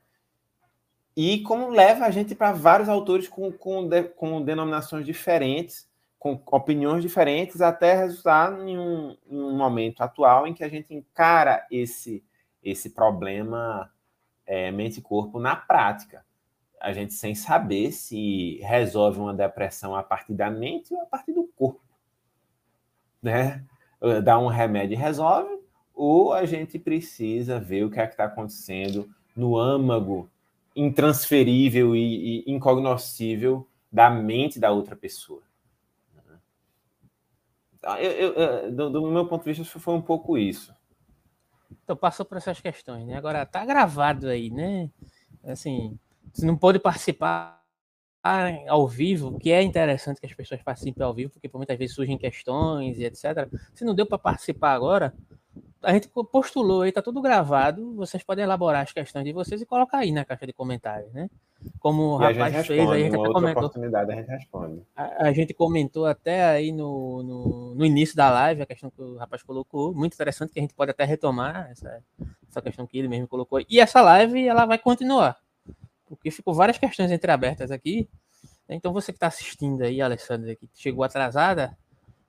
S2: E como leva a gente para vários autores com, com, de, com denominações diferentes, com opiniões diferentes, até resultar em um, em um momento atual em que a gente encara esse, esse problema é, mente-corpo na prática. A gente sem saber se resolve uma depressão a partir da mente ou a partir do corpo. Né? Dá um remédio e resolve, ou a gente precisa ver o que é que está acontecendo no âmago intransferível e, e incognoscível da mente da outra pessoa. Então, eu, eu, do, do, meu ponto de vista, foi um pouco isso.
S1: Então, passou por essas questões, né? Agora, tá gravado aí, né? Assim, você não pode participar ao vivo, que é interessante que as pessoas participem ao vivo, porque muitas vezes surgem questões e etc. Se não deu para participar agora, a gente postulou aí, tá tudo gravado. Vocês podem elaborar as questões de vocês e colocar aí na caixa de comentários, né? Como o rapaz
S2: responde,
S1: fez,
S2: a gente até comentou. Oportunidade a gente responde.
S1: A, a, gente comentou até aí no, no, no, início da live a questão que o rapaz colocou. Muito interessante que a gente pode até retomar essa, essa questão que ele mesmo colocou. E essa live ela vai continuar, porque ficou várias questões entreabertas aqui. Então você que está assistindo aí, Alessandra, que chegou atrasada,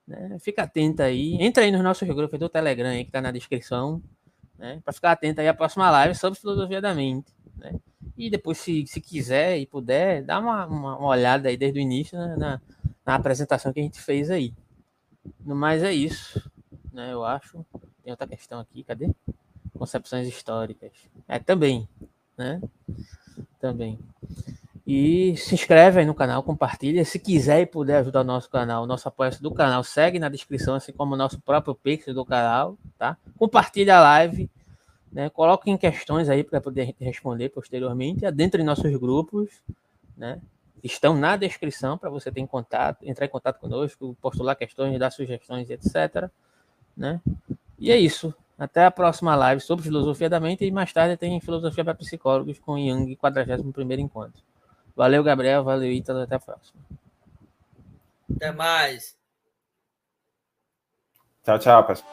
S1: né? Fica atento aí. Entra aí nos nossos grupos do Telegram aí, que tá na descrição. Né? Para ficar atento aí à próxima live sobre filosofia da mente. Né? E depois, se, se quiser e puder, dá uma, uma, uma olhada aí desde o início né? na, na apresentação que a gente fez aí. No mais é isso, né? Eu acho. Tem outra questão aqui, cadê? Concepções históricas. É também, né? Também. E se inscreve aí no canal, compartilha. Se quiser e puder ajudar o nosso canal, o nosso apoio do canal segue na descrição, assim como o nosso próprio Pix do canal, tá? Compartilha a live, né? Coloquem questões aí para poder responder posteriormente. Dentro de nossos grupos, né? Estão na descrição para você ter em contato, entrar em contato conosco, postular questões, dar sugestões, etc. Né? E é isso. Até a próxima live sobre filosofia da mente e mais tarde tem filosofia para psicólogos com Yang, 41º encontro. Valeu, Gabriel. Valeu, Ítalo. Até a próxima.
S3: Até mais.
S2: Tchau, tchau, pessoal.